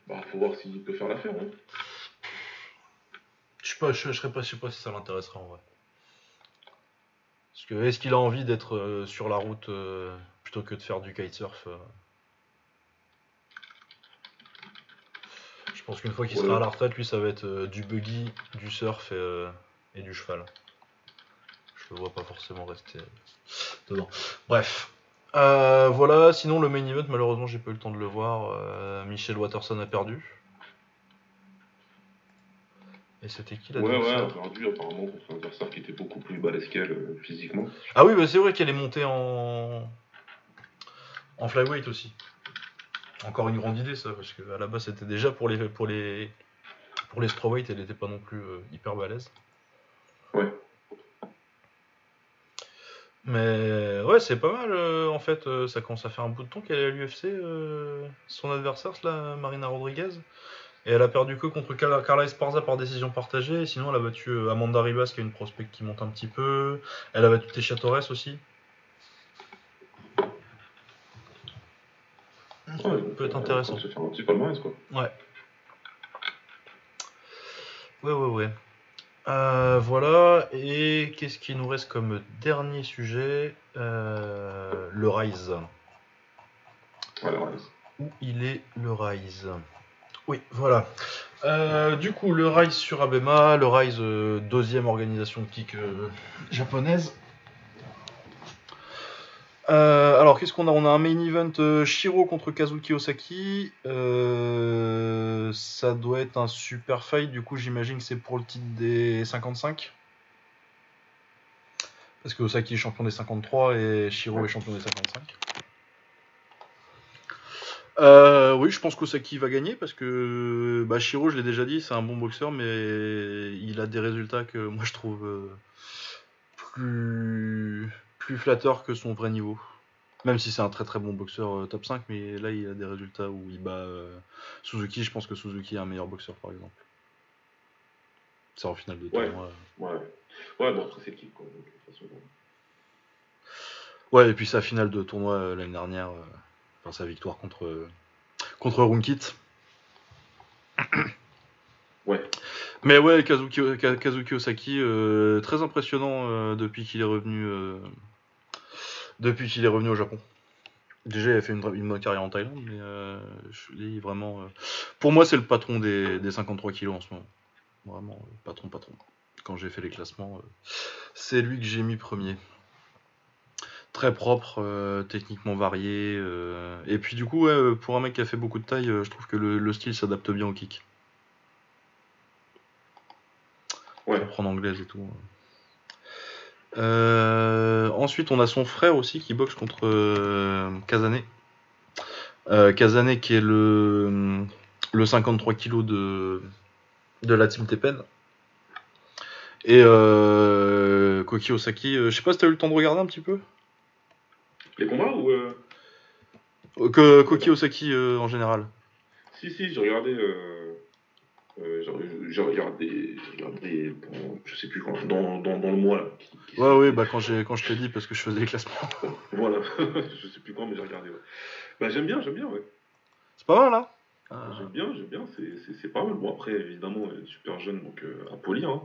bah, faut voir s'il peut faire l'affaire, hein. Je sais pas, je, je serais pas, je sais pas si ça l'intéresserait en vrai. Parce que est-ce qu'il a envie d'être euh, sur la route euh, plutôt que de faire du kitesurf euh? Je pense qu'une fois qu'il Ouais. sera à la retraite, lui, ça va être du buggy, du surf et, et du cheval. Le vois pas forcément rester dedans. Bref. Euh, voilà, sinon le main event, malheureusement, j'ai pas eu le temps de le voir. Euh, Michel Watterson a perdu. Et c'était qui Ouais, ouais, l'adversaire perdu apparemment contre un adversaire qui était beaucoup plus balèze qu'elle euh, physiquement. Ah oui, bah c'est vrai qu'elle est montée en en flyweight aussi. Encore une grande idée ça, parce que à la base c'était déjà pour les pour les pour les strawweight, elle n'était pas non plus hyper balèze. Mais ouais, c'est pas mal euh, en fait. euh, ça commence à faire un bout de temps qu'elle est à l'UFC. euh, son adversaire, là, Marina Rodriguez. Et elle a perdu que contre Carla Carla Esparza par décision partagée. Et sinon, elle a battu euh, Amanda Ribas, qui est une prospect qui monte un petit peu. Elle a battu Tesha Torres aussi. Ça Ouais, peut être intéressant. Ça fait un petit palmarès, quoi. Ouais. Ouais, ouais, ouais. Euh, voilà. Et qu'est-ce qui nous reste comme dernier sujet? Euh, Le Rise. Où il est le Rise? Oui, voilà. Euh, du coup, le Rise sur Abema, le Rise, deuxième organisation de kick japonaise. Alors, qu'est-ce qu'on a? On a un main event Shiro contre Kazuki Osaki. Ça doit être un super fight. Du coup, j'imagine que c'est pour le titre des 55. Parce que Osaki est champion des 53 et Shiro est champion des 55. Euh, oui, je pense qu'Osaki va gagner parce que bah, Shiro, je l'ai déjà dit, c'est un bon boxeur, mais il a des résultats que moi je trouve euh, plus flatteurs que son vrai niveau. Même si c'est un très très bon boxeur euh, top 5, mais là il a des résultats où il bat euh, Suzuki. Je pense que Suzuki est un meilleur boxeur par exemple. C'est en finale de Ouais. tournoi. Ouais, ouais bon, après, c'est kick, quoi. donc, de toute façon, bon. Ouais, et puis sa finale de tournoi euh, l'année dernière, euh, enfin sa victoire contre, euh, contre Runkit. Ouais. Mais ouais, Kazuki, Ka- Kazuki Osaki, très impressionnant depuis qu'il est revenu depuis qu'il est revenu au Japon. Déjà, il a fait une, une bonne carrière en Thaïlande, mais euh, je l'ai vraiment. euh, Pour moi, c'est le patron des, des 53 kilos en ce moment. Vraiment, euh, patron, patron. Quand j'ai fait les classements, euh, c'est lui que j'ai mis premier. Très propre, euh, techniquement varié. euh, Et puis, du coup, ouais, pour un mec qui a fait beaucoup de taille, euh, je trouve que le, le style s'adapte bien au kick. Ouais. Pour prendre anglaise et tout. Euh, ensuite, on a son frère aussi qui boxe contre euh, Kazané. Euh, Kazané qui est le, le 53 kg de, de la team Tepen. Et euh, Koki Osaki, je sais pas si t'as eu le temps de regarder un petit peu Les combats ou. que Koki Osaki en général. Si, si, j'ai regardé. Euh... euh, regardé, dans- je sais plus quand, dans, dans, dans le mois là. Ouais, ouais, bah quand, j'ai, quand je t'ai dit parce que je faisais les classements. Voilà, je sais plus quand, mais j'ai regardé. Ouais. Bah, j'aime bien, j'aime bien, ouais. C'est pas mal, hein Euh, J'aime bien, j'aime bien, c'est- c'est c'est pas mal. Bon, après, évidemment, est super jeune, donc euh, à polir, hein.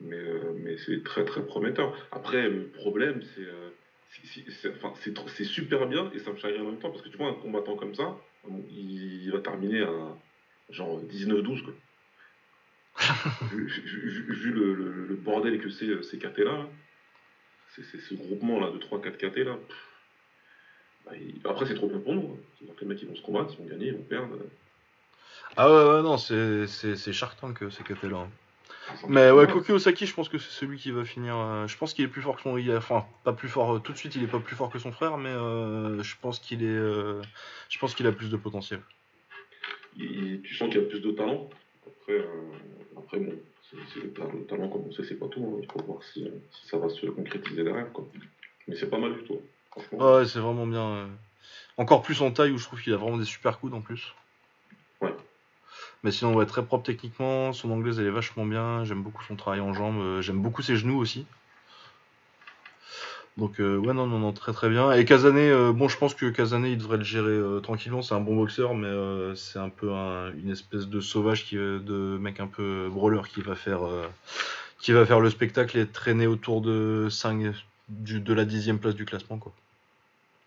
Mais, euh, mais c'est très très prometteur. Après, le problème, c'est. euh, si- si- c'est enfin, c'est trop- c'est super bien et ça me chagrine en même temps parce que tu vois, un combattant comme ça, il va terminer à genre 19-12, quoi. vu, vu- vu- vu le, le- le bordel que c'est euh, ces KT là, là, c'est ce groupement là de 3-4 KT là. pff, bah, il- Après, c'est trop bien pour nous. hein. Les mecs ils vont se combattre, ils vont gagner, ils vont perdre. Ah ouais, ouais, non, c'est, Shark Tank euh, ces KT-là. hein. Mais ouais, Koki Osaki, je pense que c'est celui qui va finir. euh, je pense qu'il est plus fort que son. il Enfin, pas plus fort euh, tout de suite, il est pas plus fort que son frère, mais euh, je pense qu'il est. euh, je pense qu'il a plus de potentiel. Il- tu sens qu'il y a plus de talent. Après, euh, après bon, c'est le, talent, le talent, comme on sait, c'est pas tout. hein. Il faut voir si, si ça va se concrétiser derrière. Quoi. Mais c'est pas mal du tout. hein. Ouais, c'est vraiment bien. euh. Encore plus en taille où je trouve qu'il a vraiment des super coudes en plus. Ouais. Mais sinon, ouais, très propre techniquement. Son anglaise, elle est vachement bien. J'aime beaucoup son travail en jambes. euh, J'aime beaucoup ses genoux aussi. Donc, euh, ouais, non, non, non, très très bien. Et Kazané, euh, bon, je pense que Kazané, il devrait le gérer euh, tranquillement. C'est un bon boxeur, mais euh, c'est un peu un- une espèce de sauvage, qui, de mec un peu brawler qui va faire, qui va faire le spectacle et traîner autour de 5, du, de la dixième place du classement, quoi.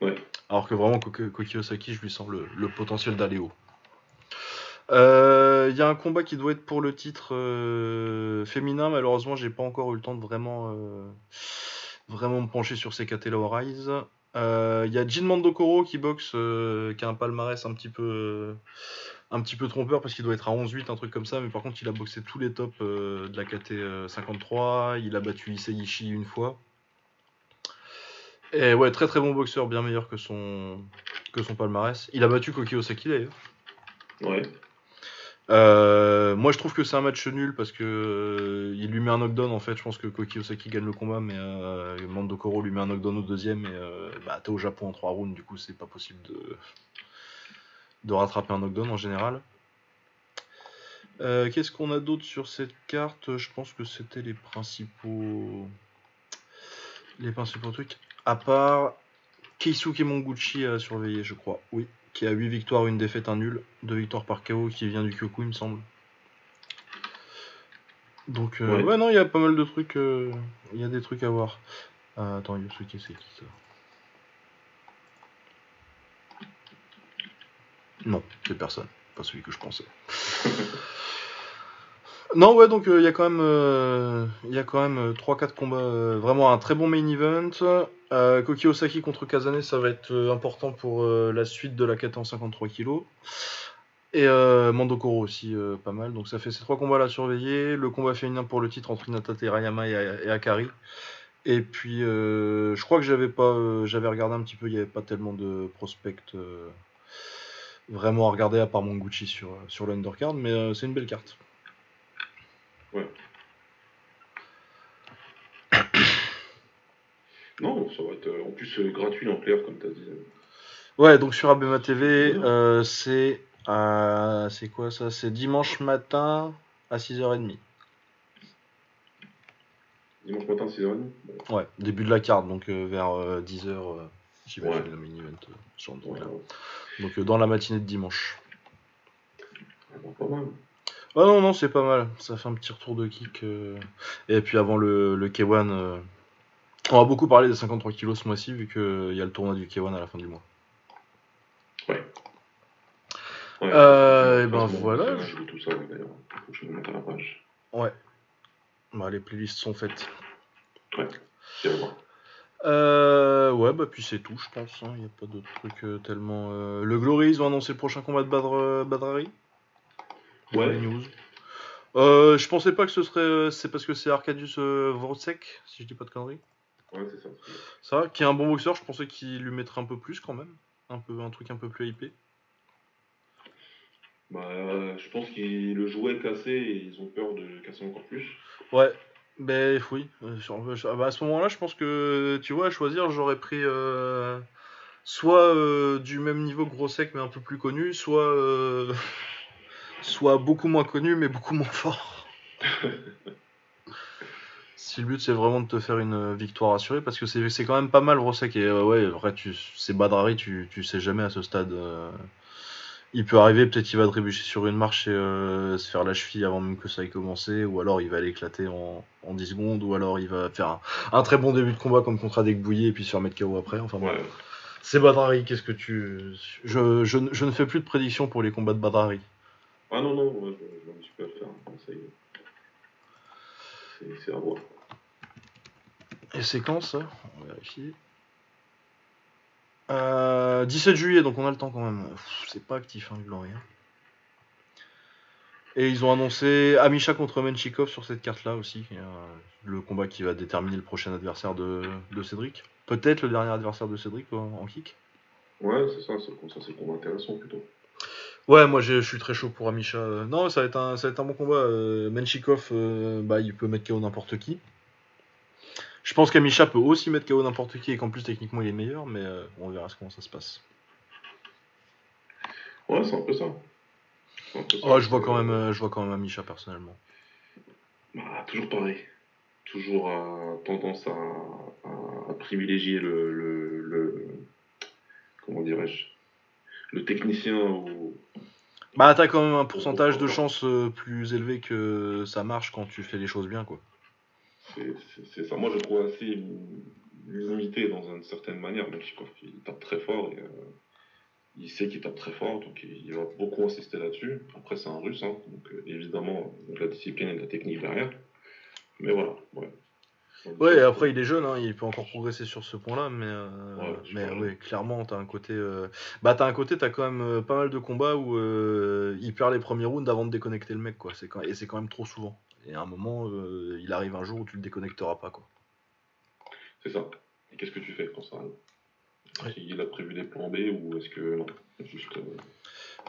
Ouais. Alors que vraiment, Koki Koki Osaki, je lui sens le, le potentiel d'aller haut. Euh, Il y a un combat qui doit être pour le titre euh, féminin. Malheureusement, j'ai pas encore eu le temps de vraiment, euh, vraiment me pencher sur ces au Rise. Il y a Jin Mandokoro qui boxe, euh, qui a un palmarès un petit peu, euh, un petit peu trompeur parce qu'il doit être à 11-8, un truc comme ça. Mais par contre, il a boxé tous les tops euh, de la KT euh, 53. Il a battu Issei Ishii une fois. Et ouais, très très bon boxeur, bien meilleur que son, que son palmarès. Il a battu Koki Osaki d'ailleurs. Ouais. Euh, moi je trouve que c'est un match nul parce que euh, il lui met un knockdown en fait. Je pense que Koki Osaki gagne le combat, mais euh, Mandokoro lui met un knockdown au deuxième. Et bah, t'es au Japon en 3 rounds, du coup c'est pas possible de, de rattraper un knockdown en général. Qu'est-ce qu'on a d'autre sur cette carte? Je pense que c'était les principaux les principaux trucs. À part Keisuke Monguchi à surveiller, je crois. Oui. Qui a 8 victoires, une défaite, un nul. 2 victoires par KO, qui vient du Kyoku, il me semble. Donc, euh, Ouais. ouais. non, il y a pas mal de trucs. euh, Il y a des trucs à voir. Euh, attends, Yosuke, c'est qui ça Non, c'est personne. Pas celui que je pensais. Non, ouais, donc il y a quand même, il y a quand même 3-4 combats, vraiment un très bon main event. Euh, Koki Osaki contre Kazane, ça va être euh, important pour euh, la suite de la KT en 53 kg. Et euh, Mandokoro aussi, pas mal. Donc ça fait ces trois combats là à surveiller. Le combat féminin pour le titre entre Hinata Terayama et, et Akari. Et puis, je crois que j'avais pas, j'avais regardé un petit peu, il n'y avait pas tellement de prospects vraiment à regarder à part Monguchi sur, sur l'undercard, mais c'est une belle carte. Non, euh, en plus euh, gratuit en clair, comme tu as dit. Ouais, donc sur Abema TV, euh, c'est euh, c'est quoi ça? C'est dimanche matin à 6h30. Dimanche matin, 6h30. Bon, Ouais, début de la carte, donc euh, vers 10h, j'imagine Ouais. le main event. ce genre de voilà. truc-là. Donc dans la matinée de dimanche. Pas mal. Ah non, non, c'est pas mal. Ça fait un petit retour de kick. Et puis avant le, le K1, euh, on va beaucoup parler des 53 kilos ce mois-ci, vu qu'il y a le tournoi du K1 à la fin du mois. Ouais, Euh, et ben voilà. Vu tout ça, ouais, d'ailleurs. Faut que je me mette à la page. Ouais. Bah, les playlists sont faites. Ouais. Euh, ouais, bah puis c'est tout, je pense. Il n'y a pas d'autres trucs euh, tellement. euh, Le Glory, ils ont annoncé le prochain combat de Badr... Badrari? Ouais. Les news. Je pensais pas que ce serait. C'est parce que c'est Arkadius euh, Voracek, si je dis pas de conneries. Ouais, c'est ça. Ça, qui est un bon boxeur, je pensais qu'il lui mettrait un peu plus quand même. Un, peu, un truc un peu plus hypé. Bah, euh, je pense que le jouet cassé et ils ont peur de le casser encore plus. Ouais, ben oui. Euh, ah bah, à ce moment-là, je pense que, tu vois, à choisir, j'aurais pris euh, soit du même niveau que Grossec, mais un peu plus connu, soit, soit beaucoup moins connu, mais beaucoup moins fort. si le but c'est vraiment de te faire une euh, victoire assurée, parce que c'est quand même pas mal Grossec, et euh, ouais, après, tu, c'est Badrari, tu, tu sais jamais à ce stade. euh, il peut arriver, peut-être qu'il va trébucher sur une marche et euh, se faire la cheville avant même que ça ait commencé, ou alors il va l'éclater en, en 10 secondes, ou alors il va faire un, un très bon début de combat comme contre Adek Bouillet et puis se faire mettre KO après. Enfin bon. Ouais. C'est Badrari, qu'est-ce que tu. Je, je, ne- je ne fais plus de prédictions pour les combats de Badrari. Ah non, non, je, je pas le faire. Ça y est. C'est- C'est à voir. Et c'est quand ça? On va vérifier. Euh, 17 juillet, donc on a le temps quand même. C'est pas actif, hein, Glory. hein. Et ils ont annoncé Amisha contre Menchikov sur cette carte-là aussi. euh, le combat qui va déterminer le prochain adversaire de, de Cédric. Peut-être le dernier adversaire de Cédric en, en kick? Ouais, c'est ça, c'est ça, c'est le combat intéressant plutôt. Ouais, moi je suis très chaud pour Amisha. Euh, Non, ça va être un, ça va être un bon combat. Euh, Menchikov, euh, bah, il peut mettre KO n'importe qui. Je pense qu'Amisha peut aussi mettre KO n'importe qui et qu'en plus techniquement il est meilleur, mais euh, on verra comment ça se passe. Ouais, c'est un peu ça. C'est un peu ça. Ouais, je vois quand même, euh, je vois quand même Amisha personnellement. Bah, toujours pareil. Toujours à- tendance à, à- à privilégier le, le, le- comment dirais-je le technicien au Bah t'as quand même un pourcentage de chance euh, plus élevé que ça marche quand tu fais les choses bien quoi. C'est ça. Moi je trouve assez limité dans une certaine manière. Même si il tape très fort et euh, il sait qu'il tape très fort donc il, il va beaucoup insister là-dessus. Après c'est un russe hein, donc euh, évidemment la discipline et la technique derrière. Mais voilà ouais. Ouais, après il est jeune, hein, il peut encore progresser sur ce point-là, mais, euh, Ouais, mais ouais, clairement t'as un côté, euh, bah t'as un côté, t'as quand même pas mal de combats où il perd les premiers rounds avant de déconnecter le mec quoi. Quand... et c'est quand même trop souvent. Et à un moment, euh, il arrive un jour où tu le déconnecteras pas quoi. C'est ça. Et qu'est-ce que tu fais quand ça arrive. Est-ce qu'il a prévu des plans B ou est-ce que non? Juste. euh,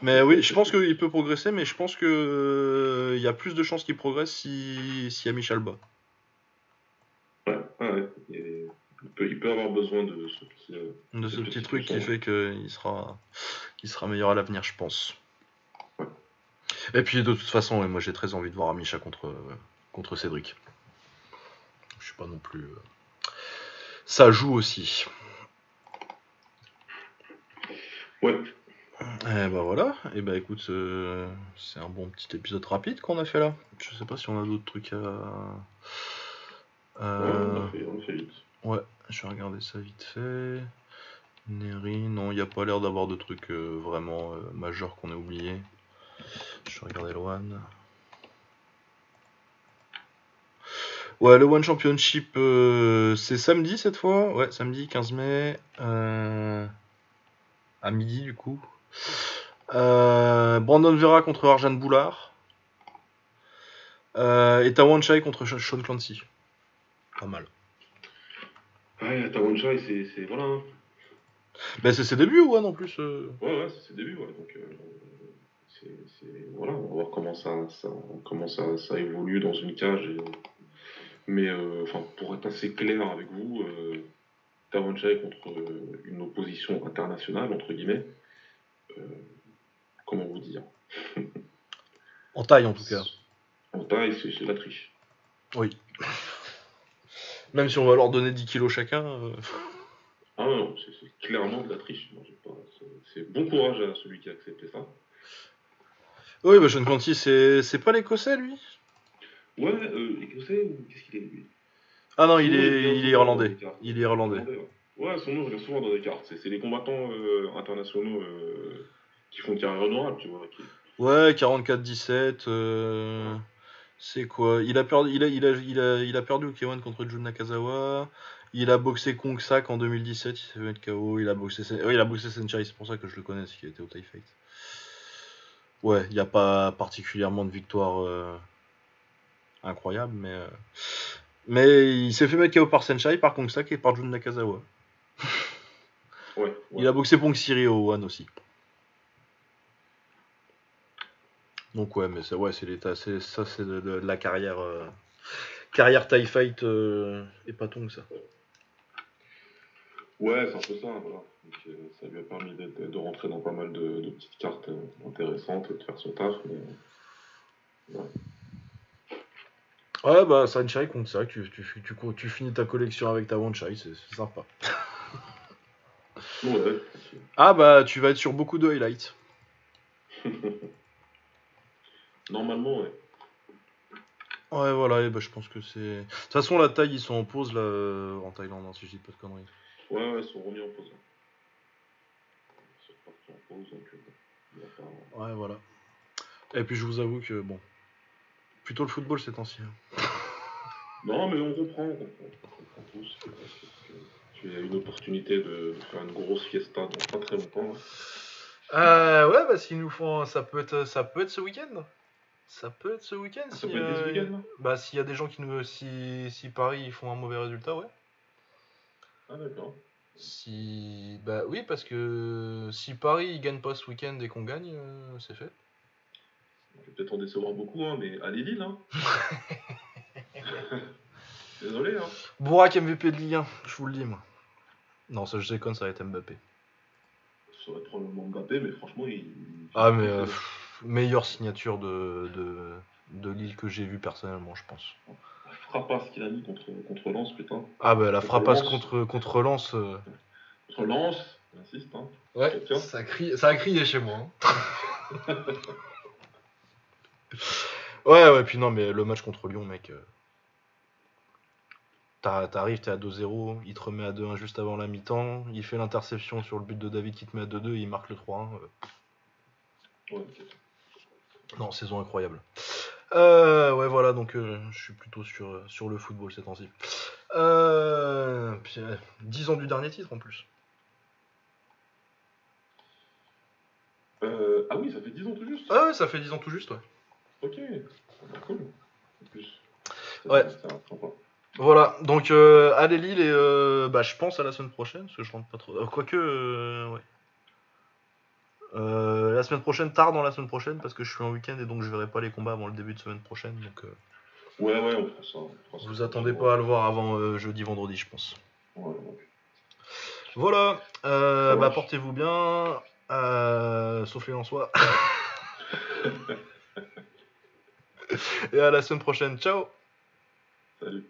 Mais oui, je pense qu'il peut progresser, mais je pense que euh, il y a plus de chances qu'il progresse si si Amisha le bat. Ouais, ouais, ouais. Et il, peut, il peut avoir besoin de ce petit. De ce Ce petit petit truc qui fait qu'il sera, il sera meilleur à l'avenir, je pense. Et puis de toute façon, moi j'ai très envie de voir Amisha contre, contre Cédric. Je suis pas non plus. euh, Ça joue aussi. Ouais, Et bah voilà. Et bah écoute, euh, c'est un bon petit épisode rapide qu'on a fait là. Je sais pas si on a d'autres trucs à. ouais, on, a fait, on a fait vite. Ouais, je vais regarder ça vite fait. Neri, non, il n'y a pas l'air d'avoir de trucs euh, vraiment majeurs qu'on ait oubliés. Je vais regarder le One. Ouais, le One Championship, euh, c'est samedi cette fois. Ouais, samedi 15 mai. euh, à midi du coup. Euh, Brandon Vera contre Arjan Boulard. Et Tawan Chai contre Sean Clancy. Pas mal. Ouais, Tawanchai, c'est. c'est- Voilà. hein. Ben c'est ses débuts, One en plus. Ouais, ouais, c'est ses débuts, ouais. Donc, Voilà, on va voir comment ça, ça, comment ça, ça évolue dans une cage. et- Mais, euh, enfin, pour être assez clair avec vous, euh, Tawanchai contre euh, une opposition internationale, entre guillemets, euh, comment vous dire? En taille en tout cas. En taille, c'est, la triche. Oui. Même si on va leur donner 10 kilos chacun. euh, Ah non, c'est, clairement de la triche. C'est bon courage à celui qui a accepté ça. Oui, bah Sean Clancy, c'est c'est pas l'écossais lui? Ouais, euh, écossais ou qu'est-ce qu'il est lui? Ah non, il est, il est irlandais. Il est irlandais. ouais. Ouais, son nom revient souvent dans des cartes. C'est, c'est les combattants euh, internationaux euh, qui font carrière honorable, tu vois. Qui... Ouais, 44-17. euh, C'est quoi? Il a, perdu, il, a, il, a, il, a, il a perdu au K1 contre Jun Nakazawa. Il a boxé Kong Sak en 2017, il s'est fait mettre KO. Il a boxé, Sen- ouais, il a boxé Senchai, c'est pour ça que je le connais, c'est qu'il était au TIE Fight. Ouais, il n'y a pas particulièrement de victoire euh, incroyable, mais. euh, Mais il s'est fait mettre KO par Senshai, par Kongsak et par Jun Nakazawa. Ouais, ouais. Il a boxé Pong Siri au One aussi. Donc ouais, mais ça, ouais, c'est l'état, c'est ça, c'est de, de- de la carrière, euh, carrière Thai Fight et pas Tong ça. Ouais, c'est un peu ça, voilà. Donc, euh, ça lui a permis de rentrer dans pas mal de, de petites cartes euh, intéressantes et de faire son taf. Mais... Ouais, bah Senshai Kongsak, tu, tu, tu, tu, tu finis ta collection avec ta One Shai, c'est sympa. Ouais. Ah bah tu vas être sur beaucoup de highlights. Normalement, ouais. Ouais, voilà, et bah, je pense que c'est. De toute façon, la taille, ils sont en pause là euh, en Thaïlande, hein, si je dis pas de conneries. Ouais, ouais, ils sont remis en pause. hein. Donc euh, bon, Ouais, voilà. Et puis je vous avoue que bon. Plutôt le football ces temps-ci. hein. Non, mais on comprend, on comprend, on comprend tous. Tu as une opportunité de faire une grosse fiesta dans pas très longtemps. là. Euh, ouais, bah s'ils nous font. Ça peut être, ça peut être ce week-end. Ça peut être ce week-end. Ça si, peut être dès ce euh, week-end, là Bah s'il y a des gens qui nous. Si, si Paris ils font un mauvais résultat, ouais. Ah, d'accord. Si. Bah oui, parce que si Paris il gagne pas ce week-end et qu'on gagne, euh, c'est fait. Je vais peut-être en décevoir beaucoup, hein, mais allez Lille, hein. Désolé, hein. Bourak MVP de Ligue 1, je vous le dis, moi. Non, ça je déconne, ça va être Mbappé. Ça serait probablement Mbappé, mais franchement, il. Ah, mais euh, pff, meilleure signature de, de, de Lille que j'ai vue personnellement, je pense. La frappasse qu'il a mis contre, contre Lens, putain. Ah, bah la Contre frappasse Lens. contre, contre Lens. euh, Contre Lens, j'insiste, hein. Ouais, ça, crie, ça a crié chez moi. hein. ouais, ouais, puis non, mais le match contre Lyon, mec. euh, T'arrives, t'es à 2-0, il te remet à 2-1 juste avant la mi-temps, il fait l'interception sur le but de David qui te met à 2-2, il marque le 3-1. euh, Ouais, ok. Non, saison incroyable. Euh, ouais, voilà, donc euh, je suis plutôt sur, sur le football ces temps-ci. Euh, puis, euh, 10 ans du dernier titre en plus. Euh, ah oui, ça fait 10 ans tout juste. Ah ouais, ça fait 10 ans tout juste, ouais. Ok, Ah bah, cool. En plus. Ça, Ouais. Voilà, donc euh, allez Lille et euh, bah, je pense à la semaine prochaine, parce que je rentre pas trop. euh, Quoique, euh, ouais. Euh, la semaine prochaine, tard dans la semaine prochaine, parce que je suis en week-end et donc je verrai pas les combats avant le début de semaine prochaine. Donc, euh, vous attendez pas à le voir avant euh, jeudi, vendredi, je pense. Voilà, bah, portez-vous bien, sauf les soi. et à la semaine prochaine, ciao Salut